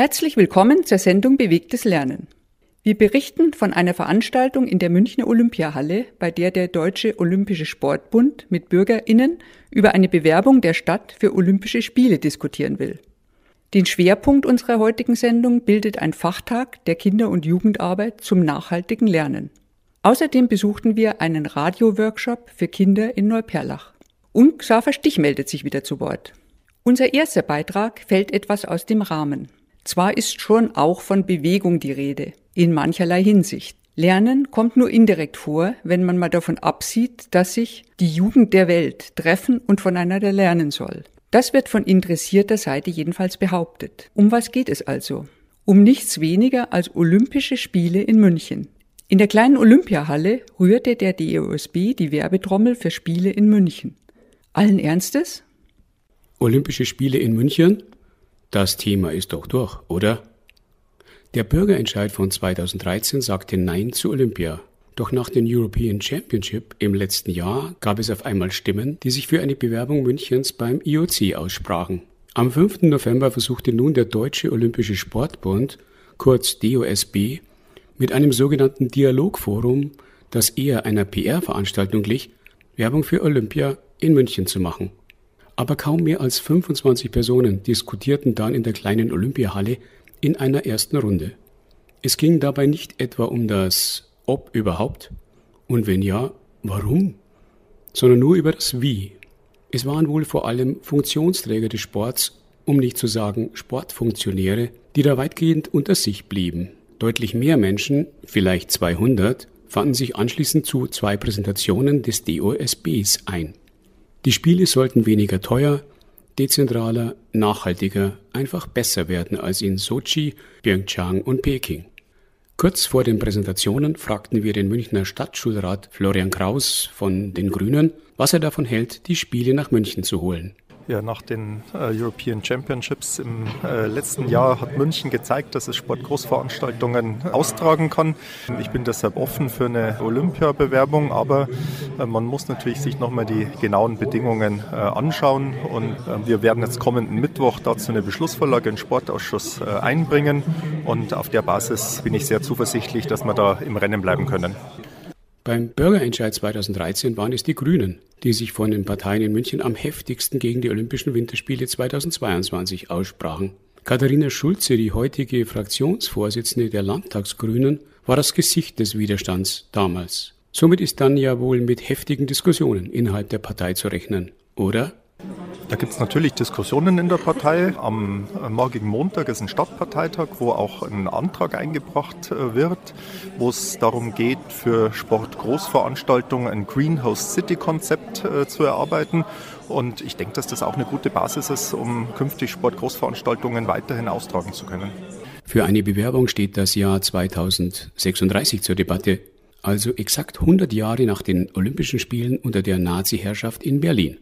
Herzlich willkommen zur Sendung Bewegtes Lernen. Wir berichten von einer Veranstaltung in der Münchner Olympiahalle, bei der der Deutsche Olympische Sportbund mit Bürgerinnen über eine Bewerbung der Stadt für Olympische Spiele diskutieren will. Den Schwerpunkt unserer heutigen Sendung bildet ein Fachtag der Kinder- und Jugendarbeit zum nachhaltigen Lernen. Außerdem besuchten wir einen Radioworkshop für Kinder in Neuperlach. Und Xaver Stich meldet sich wieder zu Wort. Unser erster Beitrag fällt etwas aus dem Rahmen. Zwar ist schon auch von Bewegung die Rede, in mancherlei Hinsicht. Lernen kommt nur indirekt vor, wenn man mal davon absieht, dass sich die Jugend der Welt treffen und voneinander lernen soll. Das wird von interessierter Seite jedenfalls behauptet. Um was geht es also? Um nichts weniger als Olympische Spiele in München. In der kleinen Olympiahalle rührte der DOSB die Werbetrommel für Spiele in München. Allen Ernstes? Olympische Spiele in München? Das Thema ist doch durch, oder? Der Bürgerentscheid von 2013 sagte Nein zu Olympia. Doch nach dem European Championship im letzten Jahr gab es auf einmal Stimmen, die sich für eine Bewerbung Münchens beim IOC aussprachen. Am 5. November versuchte nun der Deutsche Olympische Sportbund, kurz DOSB, mit einem sogenannten Dialogforum, das eher einer PR-Veranstaltung glich, Werbung für Olympia in München zu machen. Aber kaum mehr als 25 Personen diskutierten dann in der kleinen Olympiahalle in einer ersten Runde. Es ging dabei nicht etwa um das Ob überhaupt und wenn ja, warum, sondern nur über das Wie. Es waren wohl vor allem Funktionsträger des Sports, um nicht zu sagen Sportfunktionäre, die da weitgehend unter sich blieben. Deutlich mehr Menschen, vielleicht 200, fanden sich anschließend zu zwei Präsentationen des DOSBs ein. Die Spiele sollten weniger teuer, dezentraler, nachhaltiger, einfach besser werden als in Sochi, Pyeongchang und Peking. Kurz vor den Präsentationen fragten wir den Münchner Stadtschulrat Florian Kraus von den Grünen, was er davon hält, die Spiele nach München zu holen. Ja, nach den äh, European Championships im äh, letzten Jahr hat München gezeigt, dass es Sportgroßveranstaltungen austragen kann. Ich bin deshalb offen für eine Olympiabewerbung, aber äh, man muss natürlich sich nochmal die genauen Bedingungen äh, anschauen. Und äh, wir werden jetzt kommenden Mittwoch dazu eine Beschlussvorlage im Sportausschuss äh, einbringen. Und auf der Basis bin ich sehr zuversichtlich, dass wir da im Rennen bleiben können. Beim Bürgerentscheid 2013 waren es die Grünen, die sich von den Parteien in München am heftigsten gegen die Olympischen Winterspiele 2022 aussprachen. Katharina Schulze, die heutige Fraktionsvorsitzende der Landtagsgrünen, war das Gesicht des Widerstands damals. Somit ist dann ja wohl mit heftigen Diskussionen innerhalb der Partei zu rechnen, oder? Da gibt es natürlich Diskussionen in der Partei. Am morgigen Montag ist ein Stadtparteitag, wo auch ein Antrag eingebracht äh, wird, wo es darum geht, für Sportgroßveranstaltungen ein Greenhouse City Konzept äh, zu erarbeiten. Und ich denke, dass das auch eine gute Basis ist, um künftig Sportgroßveranstaltungen weiterhin austragen zu können. Für eine Bewerbung steht das Jahr 2036 zur Debatte, also exakt 100 Jahre nach den Olympischen Spielen unter der Nazi-Herrschaft in Berlin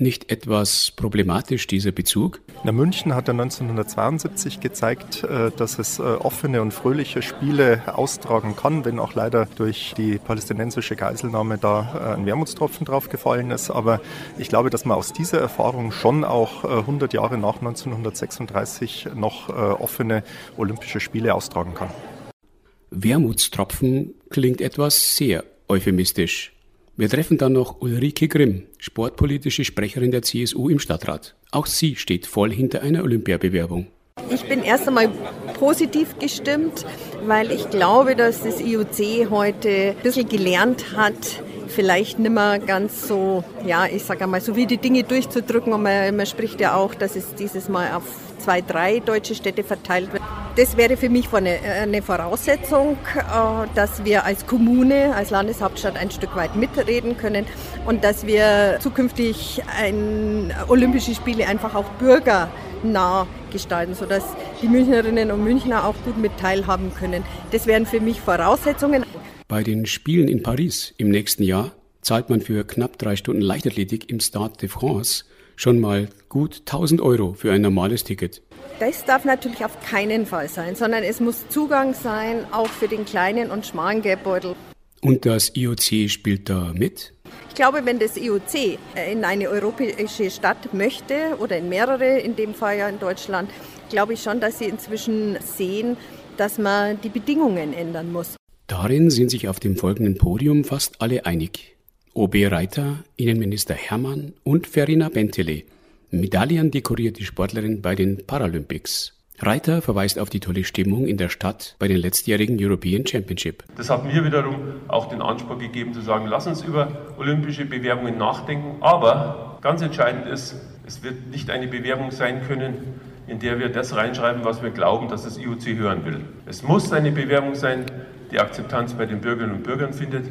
nicht etwas problematisch, dieser Bezug? Na, München hat ja 1972 gezeigt, äh, dass es äh, offene und fröhliche Spiele austragen kann, wenn auch leider durch die palästinensische Geiselnahme da äh, ein Wermutstropfen draufgefallen ist. Aber ich glaube, dass man aus dieser Erfahrung schon auch 100 Jahre nach 1936 noch offene Olympische Spiele austragen kann. Wermutstropfen klingt etwas sehr euphemistisch. Wir treffen dann noch Ulrike Grimm, sportpolitische Sprecherin der CSU im Stadtrat. Auch sie steht voll hinter einer Olympiabewerbung. Ich bin erst einmal positiv gestimmt, weil ich glaube, dass das IOC heute ein bisschen gelernt hat, vielleicht nicht mehr ganz so, ja, ich sage einmal, so wie die Dinge durchzudrücken. Und man, man spricht ja auch, dass es dieses Mal auf zwei, drei deutsche Städte verteilt wird. Das wäre für mich eine, eine Voraussetzung, äh, dass wir als Kommune, als Landeshauptstadt ein Stück weit mitreden können und dass wir zukünftig ein Olympische Spiele einfach auch bürgernah gestalten, sodass die Münchnerinnen und Münchner auch gut mit teilhaben können. Das wären für mich Voraussetzungen. Bei den Spielen in Paris im nächsten Jahr zahlt man für knapp drei Stunden Leichtathletik im Stade de France schon mal gut 1000 Euro für ein normales Ticket. Das darf natürlich auf keinen Fall sein, sondern es muss Zugang sein, auch für den kleinen und schmalen Geldbeutel. Und das IOC spielt da mit? Ich glaube, wenn das IOC in eine europäische Stadt möchte oder in mehrere, in dem Fall ja in Deutschland, glaube ich schon, dass sie inzwischen sehen, dass man die Bedingungen ändern muss. Darin sind sich auf dem folgenden Podium fast alle einig. OB Reiter, Innenminister Hermann und Ferina Bentele, medaillendekorierte Sportlerin bei den Paralympics. Reiter verweist auf die tolle Stimmung in der Stadt bei den letztjährigen European Championship. Das hat mir wiederum auch den Anspruch gegeben zu sagen, lass uns über olympische Bewerbungen nachdenken. Aber ganz entscheidend ist, es wird nicht eine Bewerbung sein können, in der wir das reinschreiben, was wir glauben, dass das IOC hören will. Es muss eine Bewerbung sein, die Akzeptanz bei den Bürgerinnen und Bürgern findet.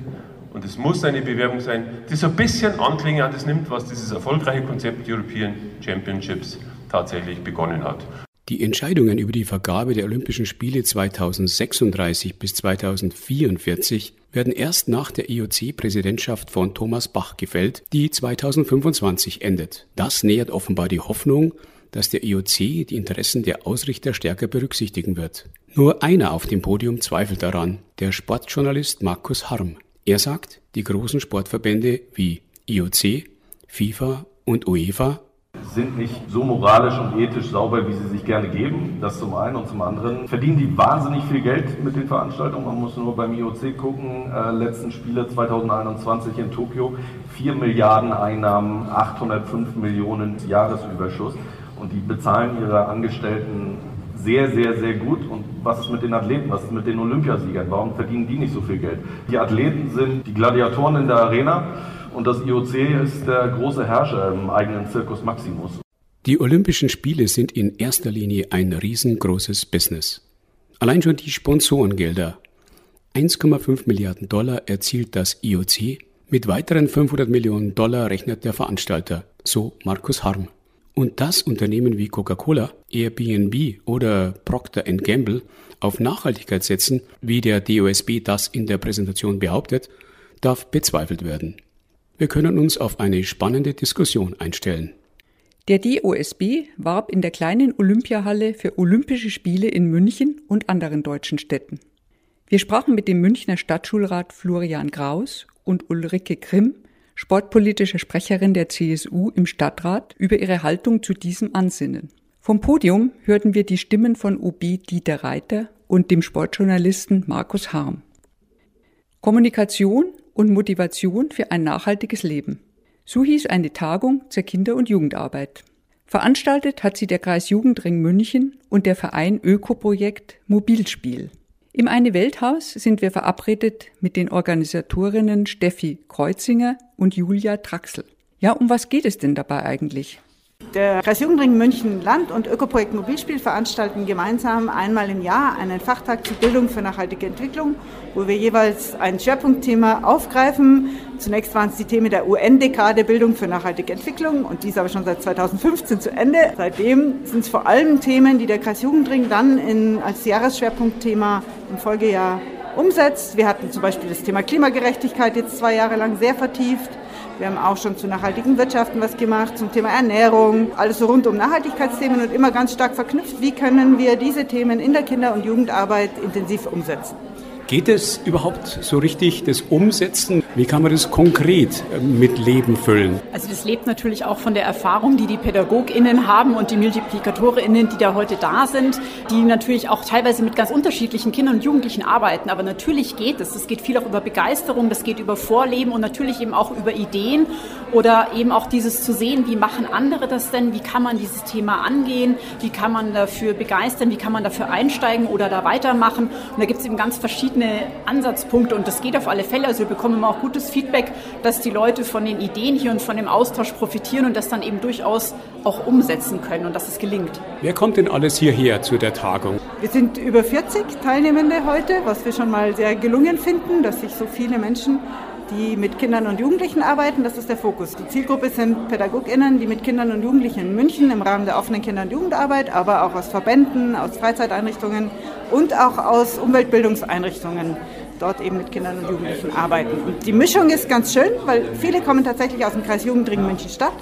Und es muss eine Bewerbung sein, die so ein bisschen Anklänge an das nimmt, was dieses erfolgreiche Konzept European Championships tatsächlich begonnen hat. Die Entscheidungen über die Vergabe der Olympischen Spiele 2036 bis 2044 werden erst nach der IOC-Präsidentschaft von Thomas Bach gefällt, die 2025 endet. Das nähert offenbar die Hoffnung, dass der IOC die Interessen der Ausrichter stärker berücksichtigen wird. Nur einer auf dem Podium zweifelt daran, der Sportjournalist Markus Harm. Er sagt, die großen Sportverbände wie IOC, FIFA und UEFA sind nicht so moralisch und ethisch sauber, wie sie sich gerne geben. Das zum einen. Und zum anderen verdienen die wahnsinnig viel Geld mit den Veranstaltungen. Man muss nur beim IOC gucken. Äh, letzten Spiele 2021 in Tokio. 4 Milliarden Einnahmen, 805 Millionen Jahresüberschuss. Und die bezahlen ihre Angestellten sehr, sehr, sehr gut. Und was ist mit den Athleten? Was ist mit den Olympiasiegern? Warum verdienen die nicht so viel Geld? Die Athleten sind die Gladiatoren in der Arena. Und das IOC ist der große Herrscher im eigenen Circus Maximus. Die Olympischen Spiele sind in erster Linie ein riesengroßes Business. Allein schon die Sponsorengelder. 1,5 Milliarden Dollar erzielt das IOC, mit weiteren 500 Millionen Dollar rechnet der Veranstalter, so Markus Harm. Und dass Unternehmen wie Coca-Cola, Airbnb oder Procter Gamble auf Nachhaltigkeit setzen, wie der DOSB das in der Präsentation behauptet, darf bezweifelt werden. Wir können uns auf eine spannende Diskussion einstellen. Der DOSB warb in der kleinen Olympiahalle für Olympische Spiele in München und anderen deutschen Städten. Wir sprachen mit dem Münchner Stadtschulrat Florian Graus und Ulrike Grimm, sportpolitische Sprecherin der CSU im Stadtrat, über ihre Haltung zu diesem Ansinnen. Vom Podium hörten wir die Stimmen von OB Dieter Reiter und dem Sportjournalisten Markus Harm. Kommunikation und Motivation für ein nachhaltiges Leben. So hieß eine Tagung zur Kinder- und Jugendarbeit. Veranstaltet hat sie der Kreis Jugendring München und der Verein Ökoprojekt Mobilspiel. Im Eine Welthaus sind wir verabredet mit den Organisatorinnen Steffi Kreuzinger und Julia Traxel. Ja, um was geht es denn dabei eigentlich? Der Kreis Jugendring München Land und Ökoprojekt Mobilspiel veranstalten gemeinsam einmal im Jahr einen Fachtag zur Bildung für nachhaltige Entwicklung, wo wir jeweils ein Schwerpunktthema aufgreifen. Zunächst waren es die Themen der UN-Dekade Bildung für nachhaltige Entwicklung und dies aber schon seit 2015 zu Ende. Seitdem sind es vor allem Themen, die der Kreis Jugendring dann in, als Jahresschwerpunktthema im Folgejahr umsetzt. Wir hatten zum Beispiel das Thema Klimagerechtigkeit jetzt zwei Jahre lang sehr vertieft. Wir haben auch schon zu nachhaltigen Wirtschaften was gemacht, zum Thema Ernährung, alles so rund um Nachhaltigkeitsthemen und immer ganz stark verknüpft. Wie können wir diese Themen in der Kinder- und Jugendarbeit intensiv umsetzen? Geht es überhaupt so richtig, das Umsetzen? Wie kann man das konkret äh, mit Leben füllen? Also das lebt natürlich auch von der Erfahrung, die die PädagogInnen haben und die MultiplikatorInnen, die da heute da sind, die natürlich auch teilweise mit ganz unterschiedlichen Kindern und Jugendlichen arbeiten. Aber natürlich geht es. Es geht viel auch über Begeisterung, das geht über Vorleben und natürlich eben auch über Ideen oder eben auch dieses zu sehen, wie machen andere das denn? Wie kann man dieses Thema angehen? Wie kann man dafür begeistern? Wie kann man dafür einsteigen oder da weitermachen? Und da gibt es eben ganz verschiedene verschiedene Ansatzpunkte und das geht auf alle Fälle. Also wir bekommen immer auch gutes Feedback, dass die Leute von den Ideen hier und von dem Austausch profitieren und das dann eben durchaus auch umsetzen können und dass es gelingt. Wer kommt denn alles hierher zu der Tagung? Wir sind über 40 Teilnehmende heute, was wir schon mal sehr gelungen finden, dass sich so viele Menschen die mit Kindern und Jugendlichen arbeiten. Das ist der Fokus. Die Zielgruppe sind PädagogInnen, die mit Kindern und Jugendlichen in München im Rahmen der offenen Kinder- und Jugendarbeit, aber auch aus Verbänden, aus Freizeiteinrichtungen und auch aus Umweltbildungseinrichtungen dort eben mit Kindern und Jugendlichen arbeiten. Und die Mischung ist ganz schön, weil viele kommen tatsächlich aus dem Kreis Jugendring München Stadt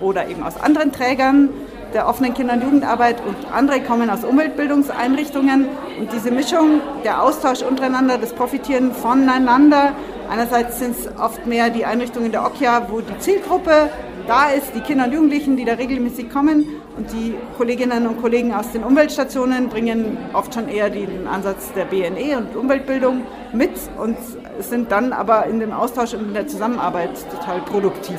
oder eben aus anderen Trägern der offenen Kinder- und Jugendarbeit und andere kommen aus Umweltbildungseinrichtungen. Und diese Mischung, der Austausch untereinander, das Profitieren voneinander Einerseits sind es oft mehr die Einrichtungen der OKJA, wo die Zielgruppe da ist, die Kinder und Jugendlichen, die da regelmäßig kommen. Und die Kolleginnen und Kollegen aus den Umweltstationen bringen oft schon eher den Ansatz der BNE und Umweltbildung mit und sind dann aber in dem Austausch und in der Zusammenarbeit total produktiv.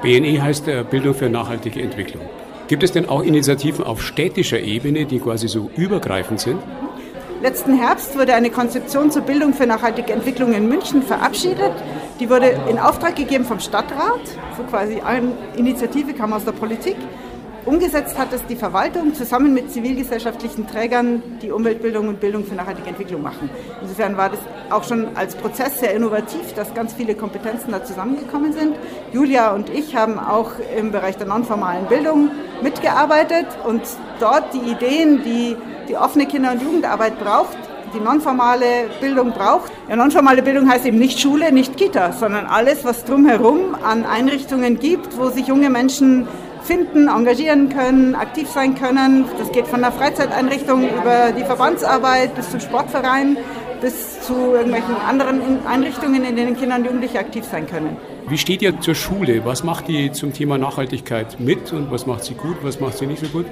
BNE heißt äh, Bildung für nachhaltige Entwicklung. Gibt es denn auch Initiativen auf städtischer Ebene, die quasi so übergreifend sind? Letzten Herbst wurde eine Konzeption zur Bildung für nachhaltige Entwicklung in München verabschiedet. Die wurde in Auftrag gegeben vom Stadtrat, so quasi eine Initiative kam aus der Politik. Umgesetzt hat es die Verwaltung zusammen mit zivilgesellschaftlichen Trägern, die Umweltbildung und Bildung für nachhaltige Entwicklung machen. Insofern war das auch schon als Prozess sehr innovativ, dass ganz viele Kompetenzen da zusammengekommen sind. Julia und ich haben auch im Bereich der nonformalen Bildung mitgearbeitet und dort die Ideen, die die offene Kinder- und Jugendarbeit braucht, die nonformale Bildung braucht. Ja, nonformale Bildung heißt eben nicht Schule, nicht Kita, sondern alles, was drumherum an Einrichtungen gibt, wo sich junge Menschen finden, engagieren können, aktiv sein können. Das geht von der Freizeiteinrichtung über die Verbandsarbeit bis zum Sportverein bis zu irgendwelchen anderen Einrichtungen, in denen Kinder und Jugendliche aktiv sein können. Wie steht ihr zur Schule? Was macht die zum Thema Nachhaltigkeit mit und was macht sie gut, was macht sie nicht so gut?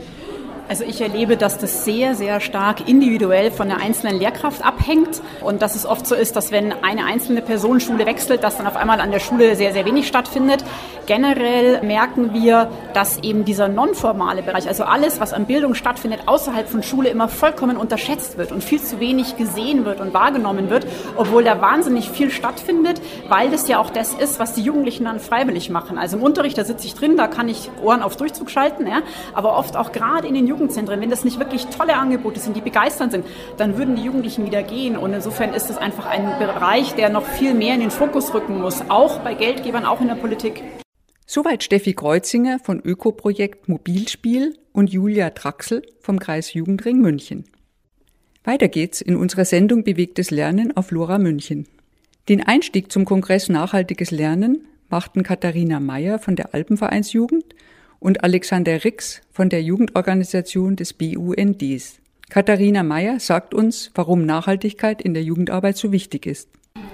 Also ich erlebe, dass das sehr, sehr stark individuell von der einzelnen Lehrkraft abhängt und dass es oft so ist, dass wenn eine einzelne Person Schule wechselt, dass dann auf einmal an der Schule sehr, sehr wenig stattfindet. Generell merken wir, dass eben dieser nonformale Bereich, also alles, was an Bildung stattfindet, außerhalb von Schule immer vollkommen unterschätzt wird und viel zu wenig gesehen wird und wahrgenommen wird, obwohl da wahnsinnig viel stattfindet, weil das ja auch das ist, was die Jugendlichen dann freiwillig machen. Also im Unterricht, da sitze ich drin, da kann ich Ohren auf Durchzug schalten, ja, aber oft auch gerade in den Jugendzentren, wenn das nicht wirklich tolle Angebote sind, die begeisternd sind, dann würden die Jugendlichen wieder gehen. Und insofern ist es einfach ein Bereich, der noch viel mehr in den Fokus rücken muss, auch bei Geldgebern, auch in der Politik. Soweit Steffi Kreuzinger von Ökoprojekt Mobilspiel und Julia Draxel vom Kreis Jugendring München. Weiter geht's in unserer Sendung Bewegtes Lernen auf Lora München. Den Einstieg zum Kongress Nachhaltiges Lernen machten Katharina Meyer von der Alpenvereinsjugend und Alexander Rix von der Jugendorganisation des BUNDs. Katharina Meyer sagt uns, warum Nachhaltigkeit in der Jugendarbeit so wichtig ist.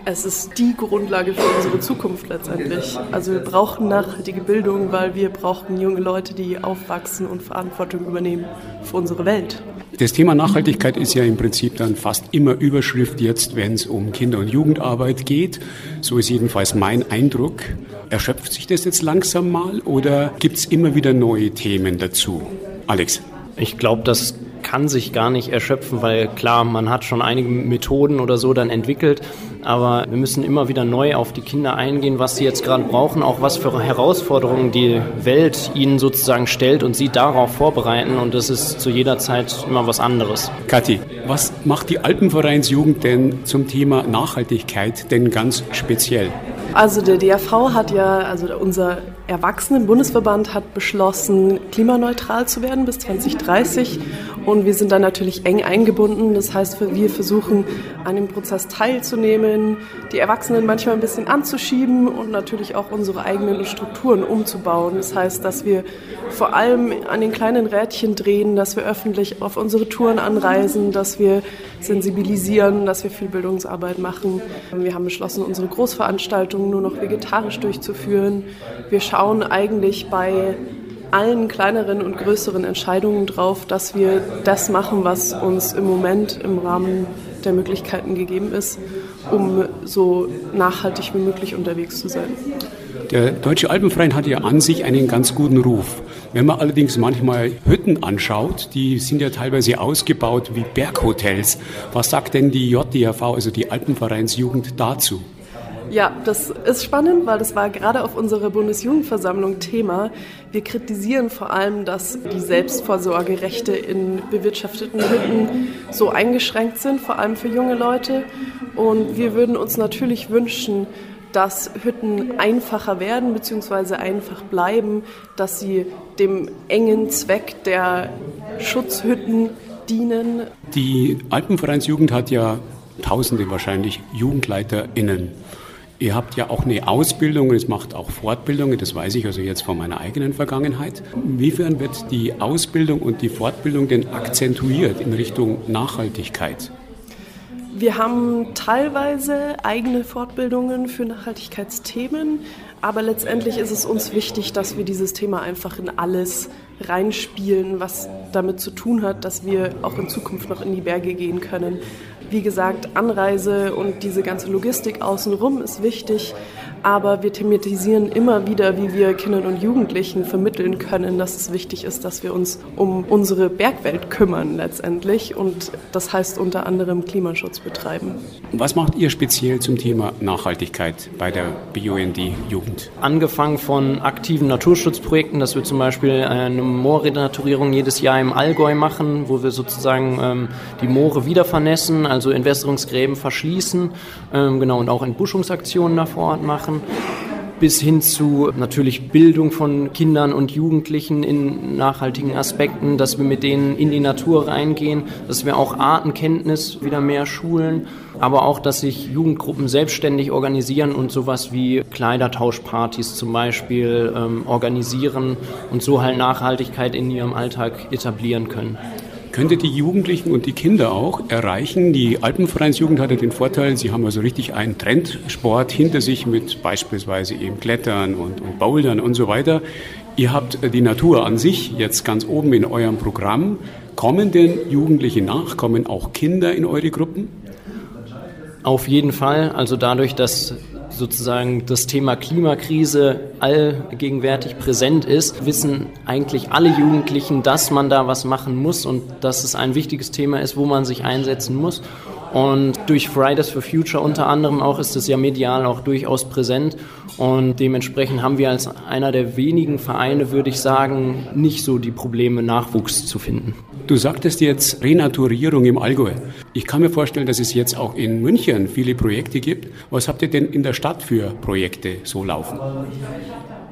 Es ist die Grundlage für unsere Zukunft letztendlich. Also wir brauchen nachhaltige Bildung, weil wir brauchen junge Leute, die aufwachsen und Verantwortung übernehmen für unsere Welt. Das Thema Nachhaltigkeit ist ja im Prinzip dann fast immer Überschrift jetzt, wenn es um Kinder- und Jugendarbeit geht. So ist jedenfalls mein Eindruck. Erschöpft sich das jetzt langsam mal oder gibt es immer wieder neue Themen dazu? Alex. Ich glaube, das kann sich gar nicht erschöpfen, weil klar, man hat schon einige Methoden oder so dann entwickelt, aber wir müssen immer wieder neu auf die Kinder eingehen, was sie jetzt gerade brauchen, auch was für Herausforderungen die Welt ihnen sozusagen stellt und sie darauf vorbereiten und das ist zu jeder Zeit immer was anderes. Kathi, was macht die Alpenvereinsjugend denn zum Thema Nachhaltigkeit denn ganz speziell? Also der DRV hat ja, also unser Erwachsenen-Bundesverband hat beschlossen, klimaneutral zu werden bis 2030 und wir sind da natürlich eng eingebunden. Das heißt, wir versuchen an dem Prozess teilzunehmen, die Erwachsenen manchmal ein bisschen anzuschieben und natürlich auch unsere eigenen Strukturen umzubauen. Das heißt, dass wir vor allem an den kleinen Rädchen drehen, dass wir öffentlich auf unsere Touren anreisen, dass wir sensibilisieren, dass wir viel Bildungsarbeit machen. Wir haben beschlossen, unsere Großveranstaltungen nur noch vegetarisch durchzuführen. Wir schauen eigentlich bei allen kleineren und größeren Entscheidungen drauf, dass wir das machen, was uns im Moment im Rahmen der Möglichkeiten gegeben ist, um so nachhaltig wie möglich unterwegs zu sein. Der Deutsche Alpenverein hat ja an sich einen ganz guten Ruf. Wenn man allerdings manchmal Hütten anschaut, die sind ja teilweise ausgebaut wie Berghotels. Was sagt denn die JDRV, also die Alpenvereinsjugend, dazu? Ja, das ist spannend, weil das war gerade auf unserer Bundesjugendversammlung Thema. Wir kritisieren vor allem, dass die Selbstvorsorgerechte in bewirtschafteten Hütten so eingeschränkt sind, vor allem für junge Leute. Und wir würden uns natürlich wünschen, dass Hütten einfacher werden bzw. einfach bleiben, dass sie dem engen Zweck der Schutzhütten dienen. Die Alpenvereinsjugend hat ja Tausende wahrscheinlich JugendleiterInnen. Ihr habt ja auch eine Ausbildung und es macht auch Fortbildungen, das weiß ich also jetzt von meiner eigenen Vergangenheit. Inwiefern wird die Ausbildung und die Fortbildung denn akzentuiert in Richtung Nachhaltigkeit? Wir haben teilweise eigene Fortbildungen für Nachhaltigkeitsthemen, aber letztendlich ist es uns wichtig, dass wir dieses Thema einfach in alles reinspielen, was damit zu tun hat, dass wir auch in Zukunft noch in die Berge gehen können. Wie gesagt, Anreise und diese ganze Logistik außenrum ist wichtig, aber wir thematisieren immer wieder, wie wir Kindern und Jugendlichen vermitteln können, dass es wichtig ist, dass wir uns um unsere Bergwelt kümmern letztendlich und das heißt unter anderem Klimaschutz betreiben. Was macht ihr speziell zum Thema Nachhaltigkeit bei der BUND Jugend? Angefangen von aktiven Naturschutzprojekten, dass wir zum Beispiel eine Moorrenaturierung jedes Jahr im Allgäu machen, wo wir sozusagen ähm, die Moore wieder vernässen, also Entwässerungsgräben verschließen, ähm, genau, und auch Entbuschungsaktionen da vor Ort machen machen bis hin zu natürlich Bildung von Kindern und Jugendlichen in nachhaltigen Aspekten, dass wir mit denen in die Natur reingehen, dass wir auch Artenkenntnis wieder mehr schulen, aber auch, dass sich Jugendgruppen selbstständig organisieren und sowas wie Kleidertauschpartys zum Beispiel ähm, organisieren und so halt Nachhaltigkeit in ihrem Alltag etablieren können könnte die Jugendlichen und die Kinder auch erreichen. Die Alpenvereinsjugend hatte den Vorteil, sie haben also richtig einen Trendsport hinter sich mit beispielsweise eben Klettern und, und Bouldern und so weiter. Ihr habt die Natur an sich jetzt ganz oben in eurem Programm. Kommen denn Jugendliche nach? Kommen auch Kinder in eure Gruppen? Auf jeden Fall. Also dadurch, dass sozusagen das Thema Klimakrise allgegenwärtig präsent ist, wissen eigentlich alle Jugendlichen, dass man da was machen muss und dass es ein wichtiges Thema ist, wo man sich einsetzen muss. Und durch Fridays for Future unter anderem auch ist es ja medial auch durchaus präsent. Und dementsprechend haben wir als einer der wenigen Vereine, würde ich sagen, nicht so die Probleme, Nachwuchs zu finden. Du sagtest jetzt Renaturierung im Allgäu. Ich kann mir vorstellen, dass es jetzt auch in München viele Projekte gibt. Was habt ihr denn in der Stadt für Projekte so laufen?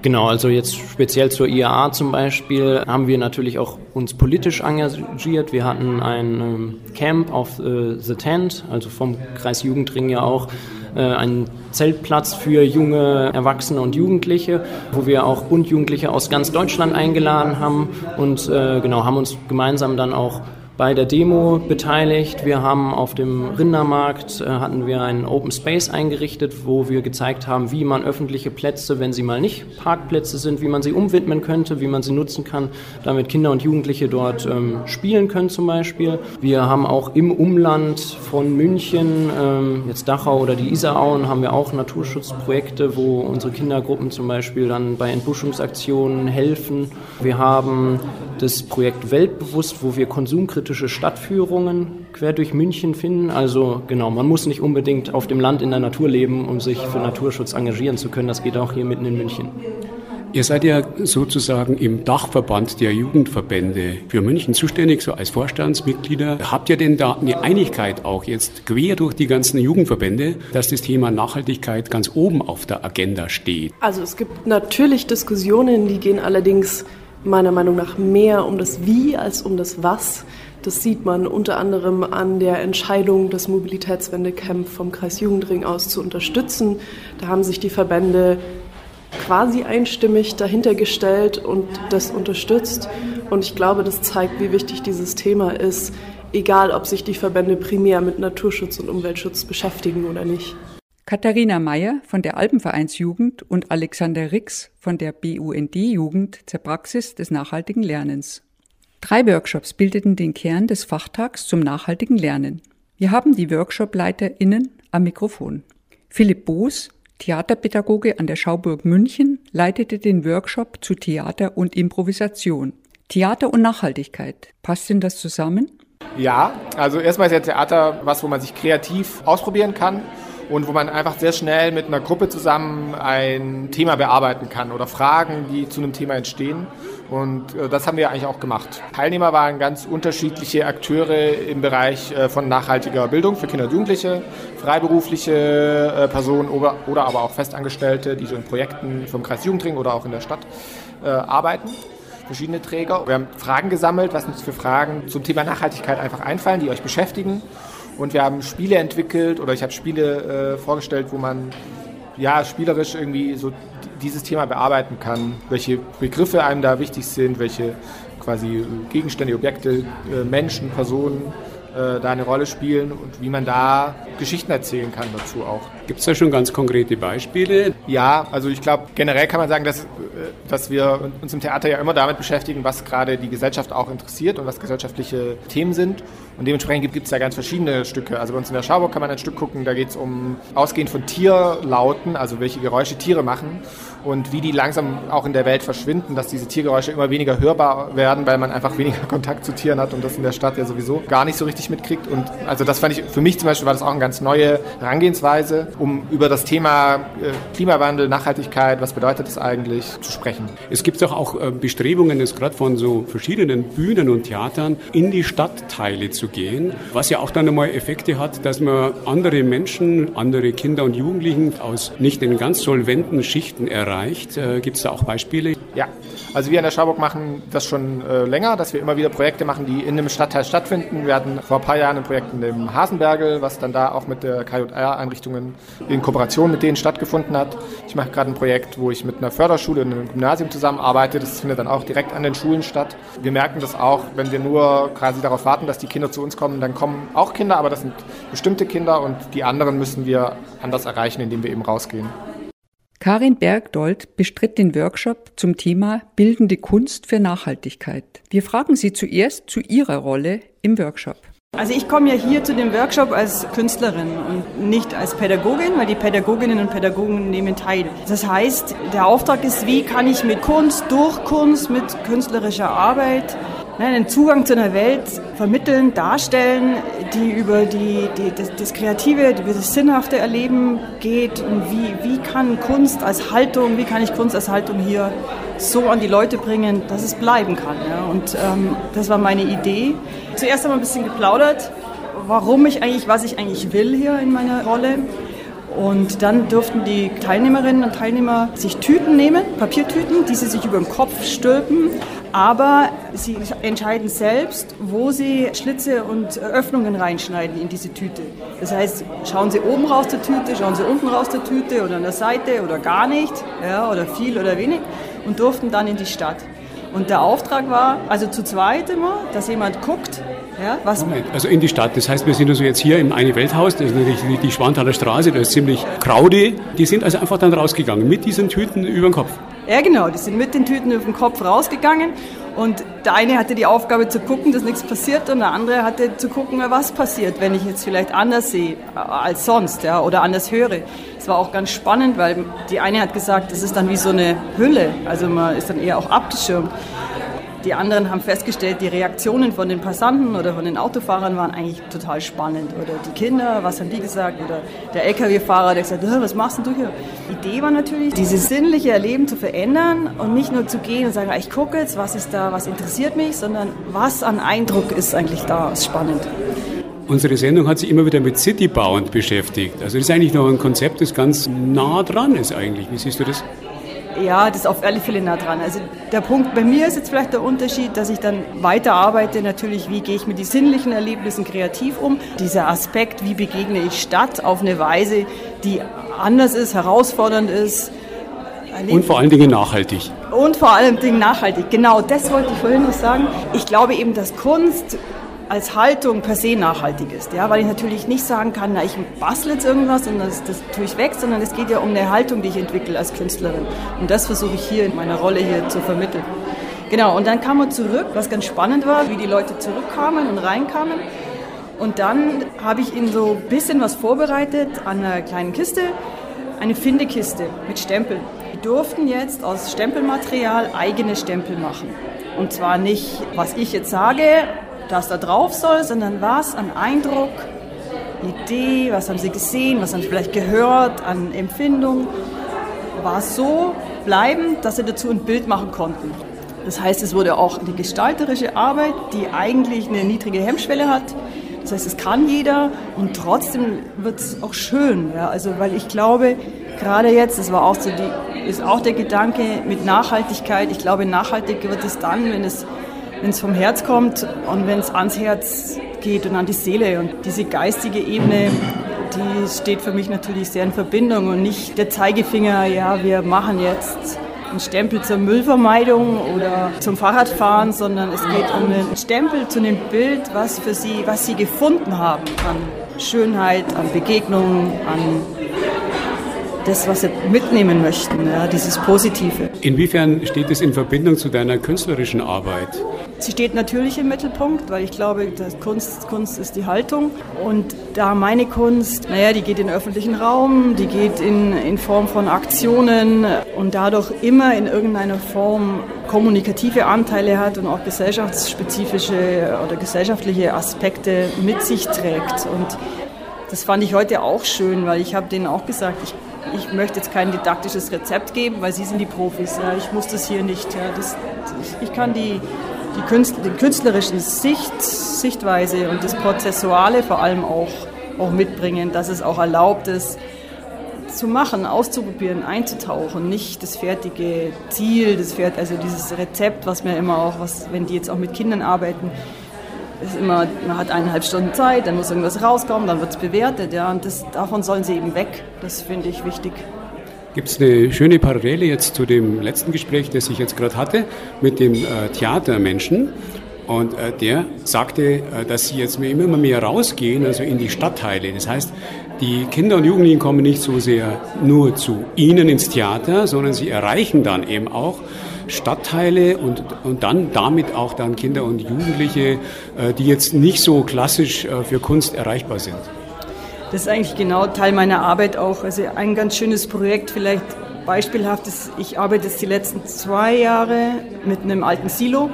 Genau, also jetzt speziell zur IAA zum Beispiel haben wir natürlich auch uns politisch engagiert. Wir hatten ein ähm, Camp auf äh, The Tent, also vom Kreis Jugendring ja auch äh, einen Zeltplatz für junge Erwachsene und Jugendliche, wo wir auch Bund Jugendliche aus ganz Deutschland eingeladen haben und äh, genau haben uns gemeinsam dann auch bei der Demo beteiligt. Wir haben auf dem Rindermarkt äh, hatten wir einen Open Space eingerichtet, wo wir gezeigt haben, wie man öffentliche Plätze, wenn sie mal nicht Parkplätze sind, wie man sie umwidmen könnte, wie man sie nutzen kann, damit Kinder und Jugendliche dort ähm, spielen können zum Beispiel. Wir haben auch im Umland von München, ähm, jetzt Dachau oder die Isarauen, haben wir auch Naturschutzprojekte, wo unsere Kindergruppen zum Beispiel dann bei Entbuschungsaktionen helfen. Wir haben das Projekt Weltbewusst, wo wir konsumkritisch kritische Stadtführungen quer durch München finden. Also genau, man muss nicht unbedingt auf dem Land in der Natur leben, um sich für Naturschutz engagieren zu können. Das geht auch hier mitten in München. Ihr seid ja sozusagen im Dachverband der Jugendverbände für München zuständig, so als Vorstandsmitglieder. Habt ihr denn da eine Einigkeit auch jetzt quer durch die ganzen Jugendverbände, dass das Thema Nachhaltigkeit ganz oben auf der Agenda steht? Also es gibt natürlich Diskussionen, die gehen allerdings meiner Meinung nach mehr um das Wie als um das Was. Das sieht man unter anderem an der Entscheidung, das Mobilitätswendecamp vom Kreis Jugendring aus zu unterstützen. Da haben sich die Verbände quasi einstimmig dahinter gestellt und das unterstützt. Und ich glaube, das zeigt, wie wichtig dieses Thema ist, egal ob sich die Verbände primär mit Naturschutz und Umweltschutz beschäftigen oder nicht. Katharina Meyer von der Alpenvereinsjugend und Alexander Rix von der BUND-Jugend zur Praxis des nachhaltigen Lernens. Drei Workshops bildeten den Kern des Fachtags zum nachhaltigen Lernen. Wir haben die Workshop-LeiterInnen am Mikrofon. Philipp Boos, Theaterpädagoge an der Schauburg München, leitete den Workshop zu Theater und Improvisation. Theater und Nachhaltigkeit. Passt denn das zusammen? Ja, also erstmal ist ja Theater was, wo man sich kreativ ausprobieren kann und wo man einfach sehr schnell mit einer Gruppe zusammen ein Thema bearbeiten kann oder Fragen, die zu einem Thema entstehen. Und äh, das haben wir eigentlich auch gemacht. Teilnehmer waren ganz unterschiedliche Akteure im Bereich äh, von nachhaltiger Bildung für Kinder und Jugendliche, freiberufliche äh, Personen oder, oder aber auch Festangestellte, die so in Projekten vom Kreis Jugendring oder auch in der Stadt arbeiten verschiedene Träger. Wir haben Fragen gesammelt, was uns für Fragen zum Thema Nachhaltigkeit einfach einfallen, die euch beschäftigen. Und wir haben Spiele entwickelt oder ich habe Spiele äh, vorgestellt, wo man ja spielerisch irgendwie so dieses Thema bearbeiten kann, welche Begriffe einem da wichtig sind, welche quasi Gegenstände, Objekte, äh, Menschen, Personen äh, da eine Rolle spielen und wie man da Geschichten erzählen kann dazu auch. Gibt es da schon ganz konkrete Beispiele? Ja, also ich glaube, generell kann man sagen, dass, äh, dass wir uns im Theater ja immer damit beschäftigen, was gerade die Gesellschaft auch interessiert und was gesellschaftliche Themen sind. Und dementsprechend gibt es ja ganz verschiedene Stücke. Also bei uns in der Schauburg kann man ein Stück gucken, da geht es um ausgehend von Tierlauten, also welche Geräusche Tiere machen und wie die langsam auch in der Welt verschwinden, dass diese Tiergeräusche immer weniger hörbar werden, weil man einfach weniger Kontakt zu Tieren hat und das in der Stadt ja sowieso gar nicht so richtig mitkriegt. Und also das fand ich, für mich zum Beispiel war das auch eine ganz neue Herangehensweise, um über das Thema äh, Klimawandel, Nachhaltigkeit, was bedeutet das eigentlich, zu sprechen. Es gibt doch auch äh, Bestrebungen, es gerade von so verschiedenen Bühnen und Theatern in die Stadtteile zu gehen, was ja auch dann einmal Effekte hat, dass man andere Menschen, andere Kinder und Jugendlichen aus nicht den ganz solventen Schichten erreicht erreicht. Äh, Gibt es da auch Beispiele? Ja, also wir in der Schauburg machen das schon äh, länger, dass wir immer wieder Projekte machen, die in einem Stadtteil stattfinden. Wir hatten vor ein paar Jahren ein Projekt in dem Hasenbergel, was dann da auch mit der KJR-Einrichtungen in Kooperation mit denen stattgefunden hat. Ich mache gerade ein Projekt, wo ich mit einer Förderschule und einem Gymnasium zusammenarbeite. Das findet dann auch direkt an den Schulen statt. Wir merken das auch, wenn wir nur quasi darauf warten, dass die Kinder zu uns kommen, dann kommen auch Kinder, aber das sind bestimmte Kinder und die anderen müssen wir anders erreichen, indem wir eben rausgehen. Karin Bergdold bestritt den Workshop zum Thema Bildende Kunst für Nachhaltigkeit. Wir fragen Sie zuerst zu Ihrer Rolle im Workshop. Also ich komme ja hier zu dem Workshop als Künstlerin und nicht als Pädagogin, weil die Pädagoginnen und Pädagogen nehmen teil. Das heißt, der Auftrag ist, wie kann ich mit Kunst, durch Kunst, mit künstlerischer Arbeit einen Zugang zu einer Welt vermitteln, darstellen, die über die, die, das, das Kreative, über das sinnhafte Erleben geht und wie, wie kann Kunst als Haltung, wie kann ich Kunst als Haltung hier so an die Leute bringen, dass es bleiben kann. Ja. Und ähm, das war meine Idee. Zuerst haben wir ein bisschen geplaudert, warum ich eigentlich, was ich eigentlich will hier in meiner Rolle. Und dann durften die Teilnehmerinnen und Teilnehmer sich Tüten nehmen, Papiertüten, die sie sich über den Kopf stülpen aber sie entscheiden selbst, wo sie Schlitze und Öffnungen reinschneiden in diese Tüte. Das heißt, schauen sie oben raus der Tüte, schauen sie unten raus der Tüte oder an der Seite oder gar nicht, ja, oder viel oder wenig und durften dann in die Stadt. Und der Auftrag war, also zu zweit immer, dass jemand guckt, ja, was Moment, also in die Stadt. Das heißt, wir sind also jetzt hier im Eine Welthaus, das ist natürlich die Schwanthaler Straße, das ist ziemlich kraude. Die sind also einfach dann rausgegangen mit diesen Tüten über den Kopf. Ja, genau, die sind mit den Tüten auf dem Kopf rausgegangen und der eine hatte die Aufgabe zu gucken, dass nichts passiert und der andere hatte zu gucken, was passiert, wenn ich jetzt vielleicht anders sehe als sonst ja, oder anders höre. Es war auch ganz spannend, weil die eine hat gesagt, das ist dann wie so eine Hülle, also man ist dann eher auch abgeschirmt. Die anderen haben festgestellt, die Reaktionen von den Passanten oder von den Autofahrern waren eigentlich total spannend. Oder die Kinder, was haben die gesagt? Oder der Lkw-Fahrer, der gesagt hat, was machst du hier? Die Idee war natürlich, dieses sinnliche Erleben zu verändern und nicht nur zu gehen und sagen, ich gucke jetzt, was ist da, was interessiert mich, sondern was an Eindruck ist eigentlich da, ist spannend. Unsere Sendung hat sich immer wieder mit Citybound beschäftigt. Also das ist eigentlich noch ein Konzept, das ganz nah dran ist eigentlich. Wie siehst du das? Ja, das ist auf alle Fälle nah dran. Also der Punkt bei mir ist jetzt vielleicht der Unterschied, dass ich dann weiter arbeite, natürlich, wie gehe ich mit den sinnlichen Erlebnissen kreativ um. Dieser Aspekt, wie begegne ich Stadt auf eine Weise, die anders ist, herausfordernd ist. Und vor allen Dingen nachhaltig. Und vor allen Dingen nachhaltig, genau, das wollte ich vorhin noch sagen. Ich glaube eben, dass Kunst als Haltung per se nachhaltig ist. Ja, weil ich natürlich nicht sagen kann, na, ich bastle jetzt irgendwas und das, das tue ich weg, sondern es geht ja um eine Haltung, die ich entwickle als Künstlerin. Und das versuche ich hier in meiner Rolle hier zu vermitteln. Genau, und dann kam er zurück, was ganz spannend war, wie die Leute zurückkamen und reinkamen. Und dann habe ich ihnen so ein bisschen was vorbereitet an einer kleinen Kiste eine Findekiste mit Stempeln. Die durften jetzt aus Stempelmaterial eigene Stempel machen. Und zwar nicht, was ich jetzt sage, dass da drauf soll, sondern was an Eindruck, Idee, was haben sie gesehen, was haben sie vielleicht gehört an Empfindung, war so bleibend, dass sie dazu ein Bild machen konnten. Das heißt, es wurde auch die gestalterische Arbeit, die eigentlich eine niedrige Hemmschwelle hat. Das heißt, es kann jeder und trotzdem wird es auch schön. Ja? Also, weil ich glaube, gerade jetzt, das war auch so die, ist auch der Gedanke mit Nachhaltigkeit. Ich glaube, nachhaltig wird es dann, wenn es, wenn es vom Herz kommt und wenn es ans Herz geht und an die Seele. Und diese geistige Ebene, die steht für mich natürlich sehr in Verbindung und nicht der Zeigefinger, ja, wir machen jetzt einen Stempel zur Müllvermeidung oder zum Fahrradfahren, sondern es geht um einen Stempel zu einem Bild, was für sie, was sie gefunden haben an Schönheit, an Begegnungen, an das, was sie mitnehmen möchten, ja, dieses Positive. Inwiefern steht es in Verbindung zu deiner künstlerischen Arbeit? Sie steht natürlich im Mittelpunkt, weil ich glaube, Kunst, Kunst ist die Haltung. Und da meine Kunst, naja, die geht in den öffentlichen Raum, die geht in, in Form von Aktionen und dadurch immer in irgendeiner Form kommunikative Anteile hat und auch gesellschaftsspezifische oder gesellschaftliche Aspekte mit sich trägt. Und das fand ich heute auch schön, weil ich habe denen auch gesagt, ich ich möchte jetzt kein didaktisches Rezept geben, weil Sie sind die Profis. Ja. Ich muss das hier nicht. Ja. Das, ich kann die, die, Künstler, die künstlerische Sicht, Sichtweise und das Prozessuale vor allem auch, auch mitbringen, dass es auch erlaubt ist, zu machen, auszuprobieren, einzutauchen, nicht das fertige Ziel, das Pferd, also dieses Rezept, was mir immer auch, was, wenn die jetzt auch mit Kindern arbeiten, ist immer, man hat eineinhalb Stunden Zeit, dann muss irgendwas rauskommen, dann wird es bewertet, ja, und das, davon sollen sie eben weg. Das finde ich wichtig. Gibt es eine schöne Parallele jetzt zu dem letzten Gespräch, das ich jetzt gerade hatte, mit dem äh, Theatermenschen? Und äh, der sagte, äh, dass sie jetzt immer mehr rausgehen, also in die Stadtteile. Das heißt, die Kinder und Jugendlichen kommen nicht so sehr nur zu ihnen ins Theater, sondern sie erreichen dann eben auch Stadtteile und, und dann damit auch dann Kinder und Jugendliche, äh, die jetzt nicht so klassisch äh, für Kunst erreichbar sind. Das ist eigentlich genau Teil meiner Arbeit auch. Also ein ganz schönes Projekt, vielleicht beispielhaft ist, ich arbeite jetzt die letzten zwei Jahre mit einem alten Silo,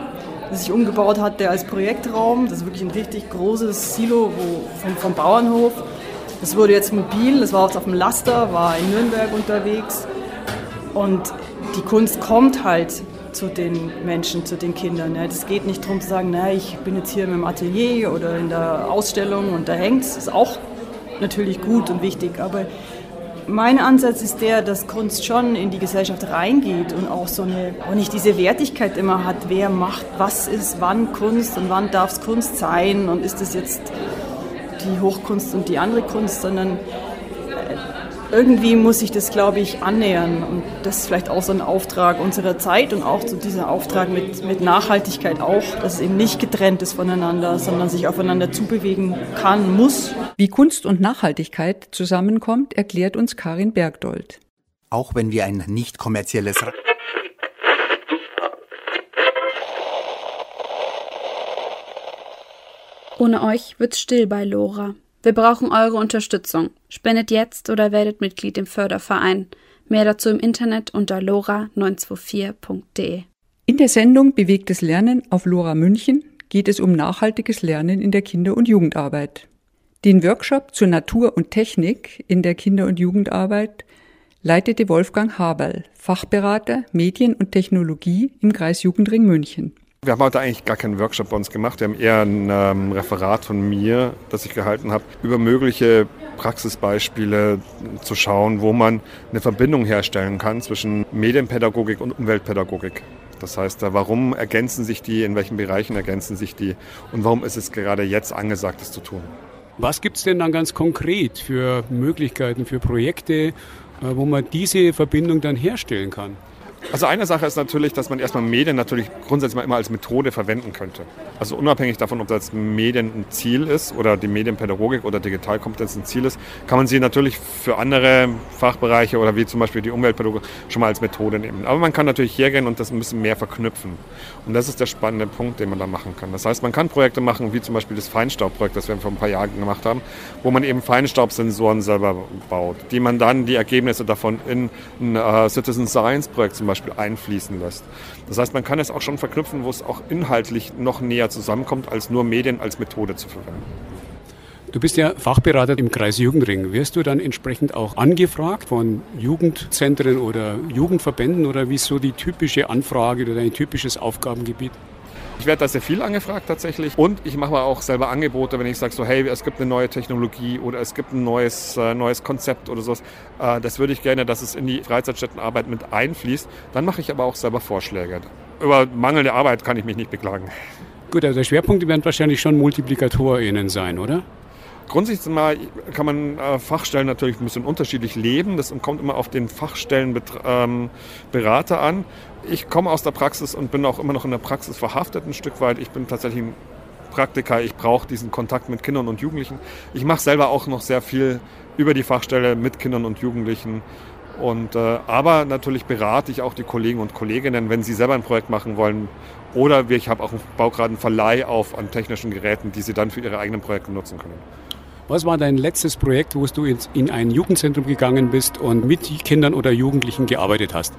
das ich umgebaut hatte als Projektraum. Das ist wirklich ein richtig großes Silo wo, vom, vom Bauernhof. Das wurde jetzt mobil, das war auf dem Laster, war in Nürnberg unterwegs. Und die Kunst kommt halt zu den Menschen, zu den Kindern. Ja. Das geht nicht darum zu sagen, na, ich bin jetzt hier im Atelier oder in der Ausstellung und da hängt es. Ist auch natürlich gut und wichtig, aber mein Ansatz ist der, dass Kunst schon in die Gesellschaft reingeht und auch so eine, auch nicht diese Wertigkeit immer hat, wer macht, was ist wann Kunst und wann darf es Kunst sein und ist es jetzt die Hochkunst und die andere Kunst, sondern irgendwie muss sich das, glaube ich, annähern. Und das ist vielleicht auch so ein Auftrag unserer Zeit und auch so dieser Auftrag mit, mit Nachhaltigkeit auch, dass es eben nicht getrennt ist voneinander, sondern sich aufeinander zubewegen kann, muss. Wie Kunst und Nachhaltigkeit zusammenkommt, erklärt uns Karin Bergdold. Auch wenn wir ein nicht kommerzielles Ohne euch wird's still bei Lora. Wir brauchen eure Unterstützung. Spendet jetzt oder werdet Mitglied im Förderverein. Mehr dazu im Internet unter lora924.de. In der Sendung Bewegtes Lernen auf Lora München geht es um nachhaltiges Lernen in der Kinder- und Jugendarbeit. Den Workshop zur Natur und Technik in der Kinder- und Jugendarbeit leitete Wolfgang Haberl, Fachberater Medien und Technologie im Kreis Jugendring München. Wir haben heute eigentlich gar keinen Workshop bei uns gemacht. Wir haben eher ein ähm, Referat von mir, das ich gehalten habe, über mögliche Praxisbeispiele zu schauen, wo man eine Verbindung herstellen kann zwischen Medienpädagogik und Umweltpädagogik. Das heißt, äh, warum ergänzen sich die, in welchen Bereichen ergänzen sich die und warum ist es gerade jetzt angesagt, das zu tun? Was gibt es denn dann ganz konkret für Möglichkeiten, für Projekte, äh, wo man diese Verbindung dann herstellen kann? Also eine Sache ist natürlich, dass man erstmal Medien natürlich grundsätzlich mal immer als Methode verwenden könnte. Also unabhängig davon, ob das Medien ein Ziel ist oder die Medienpädagogik oder Digitalkompetenz ein Ziel ist, kann man sie natürlich für andere Fachbereiche oder wie zum Beispiel die Umweltpädagogik schon mal als Methode nehmen. Aber man kann natürlich hergehen und das ein bisschen mehr verknüpfen. Und das ist der spannende Punkt, den man da machen kann. Das heißt, man kann Projekte machen, wie zum Beispiel das Feinstaubprojekt, das wir vor ein paar Jahren gemacht haben, wo man eben Feinstaubsensoren selber baut, die man dann die Ergebnisse davon in ein äh, Citizen Science Projekt zum Beispiel Beispiel einfließen lässt. Das heißt, man kann es auch schon verknüpfen, wo es auch inhaltlich noch näher zusammenkommt, als nur Medien als Methode zu verwenden. Du bist ja Fachberater im Kreis Jugendring. Wirst du dann entsprechend auch angefragt von Jugendzentren oder Jugendverbänden oder wie ist so die typische Anfrage oder dein typisches Aufgabengebiet? Ich werde da sehr viel angefragt tatsächlich und ich mache auch selber Angebote, wenn ich sage so, hey, es gibt eine neue Technologie oder es gibt ein neues, äh, neues Konzept oder sowas. Äh, das würde ich gerne, dass es in die Freizeitstättenarbeit mit einfließt. Dann mache ich aber auch selber Vorschläge. Über mangelnde Arbeit kann ich mich nicht beklagen. Gut, also der Schwerpunkt werden wahrscheinlich schon MultiplikatorInnen sein, oder? Grundsätzlich mal kann man äh, Fachstellen natürlich ein bisschen unterschiedlich leben. Das kommt immer auf den Fachstellenberater ähm, an. Ich komme aus der Praxis und bin auch immer noch in der Praxis verhaftet ein Stück weit. Ich bin tatsächlich ein Praktiker. Ich brauche diesen Kontakt mit Kindern und Jugendlichen. Ich mache selber auch noch sehr viel über die Fachstelle mit Kindern und Jugendlichen. Und, äh, aber natürlich berate ich auch die Kollegen und Kolleginnen, wenn sie selber ein Projekt machen wollen. Oder ich habe auch einen Verleih auf an technischen Geräten, die sie dann für ihre eigenen Projekte nutzen können. Was war dein letztes Projekt, wo du in ein Jugendzentrum gegangen bist und mit Kindern oder Jugendlichen gearbeitet hast?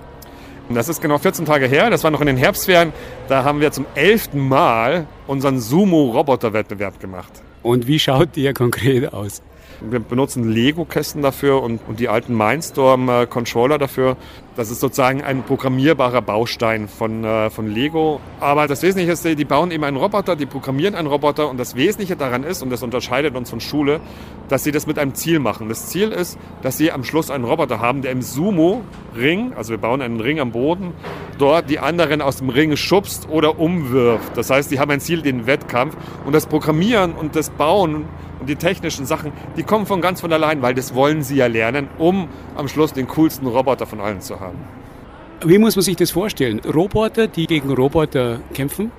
Das ist genau 14 Tage her, das war noch in den Herbstferien. Da haben wir zum elften Mal unseren Sumo-Roboter-Wettbewerb gemacht. Und wie schaut der konkret aus? Wir benutzen Lego-Kästen dafür und, und die alten Mindstorm-Controller dafür. Das ist sozusagen ein programmierbarer Baustein von, äh, von Lego. Aber das Wesentliche ist, die bauen eben einen Roboter, die programmieren einen Roboter und das Wesentliche daran ist, und das unterscheidet uns von Schule, dass sie das mit einem Ziel machen. Das Ziel ist, dass sie am Schluss einen Roboter haben, der im Sumo-Ring, also wir bauen einen Ring am Boden, dort die anderen aus dem Ring schubst oder umwirft. Das heißt, die haben ein Ziel, den Wettkampf. Und das Programmieren und das Bauen und die technischen Sachen, die kommen von ganz von allein, weil das wollen sie ja lernen, um am Schluss den coolsten Roboter von allen zu haben. Wie muss man sich das vorstellen? Roboter, die gegen Roboter kämpfen?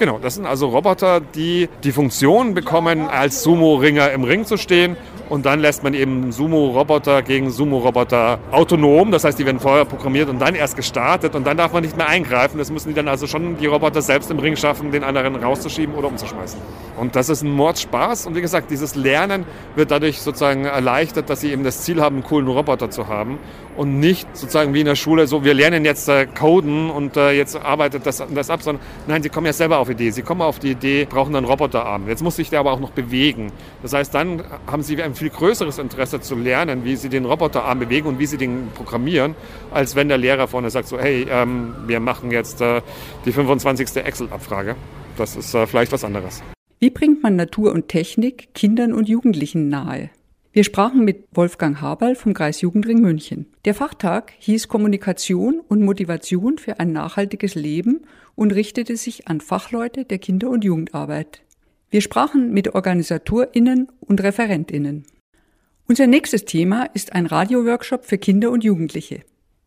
Genau, das sind also Roboter, die die Funktion bekommen, als Sumo-Ringer im Ring zu stehen. Und dann lässt man eben Sumo-Roboter gegen Sumo-Roboter autonom. Das heißt, die werden vorher programmiert und dann erst gestartet. Und dann darf man nicht mehr eingreifen. Das müssen die dann also schon die Roboter selbst im Ring schaffen, den anderen rauszuschieben oder umzuschmeißen. Und das ist ein Mordspaß. Und wie gesagt, dieses Lernen wird dadurch sozusagen erleichtert, dass sie eben das Ziel haben, einen coolen Roboter zu haben. Und nicht sozusagen wie in der Schule, so wir lernen jetzt äh, Coden und äh, jetzt arbeitet das, das ab, sondern nein, sie kommen ja selber auf Idee. Sie kommen auf die Idee, brauchen einen Roboterarm. Jetzt muss sich der aber auch noch bewegen. Das heißt, dann haben sie ein viel größeres Interesse zu lernen, wie sie den Roboterarm bewegen und wie sie den programmieren, als wenn der Lehrer vorne sagt, so hey, ähm, wir machen jetzt äh, die 25. Excel-Abfrage. Das ist äh, vielleicht was anderes. Wie bringt man Natur und Technik Kindern und Jugendlichen nahe? Wir sprachen mit Wolfgang Haberl vom Kreis Jugendring München. Der Fachtag hieß Kommunikation und Motivation für ein nachhaltiges Leben und richtete sich an Fachleute der Kinder- und Jugendarbeit. Wir sprachen mit OrganisatorInnen und ReferentInnen. Unser nächstes Thema ist ein Radioworkshop für Kinder und Jugendliche.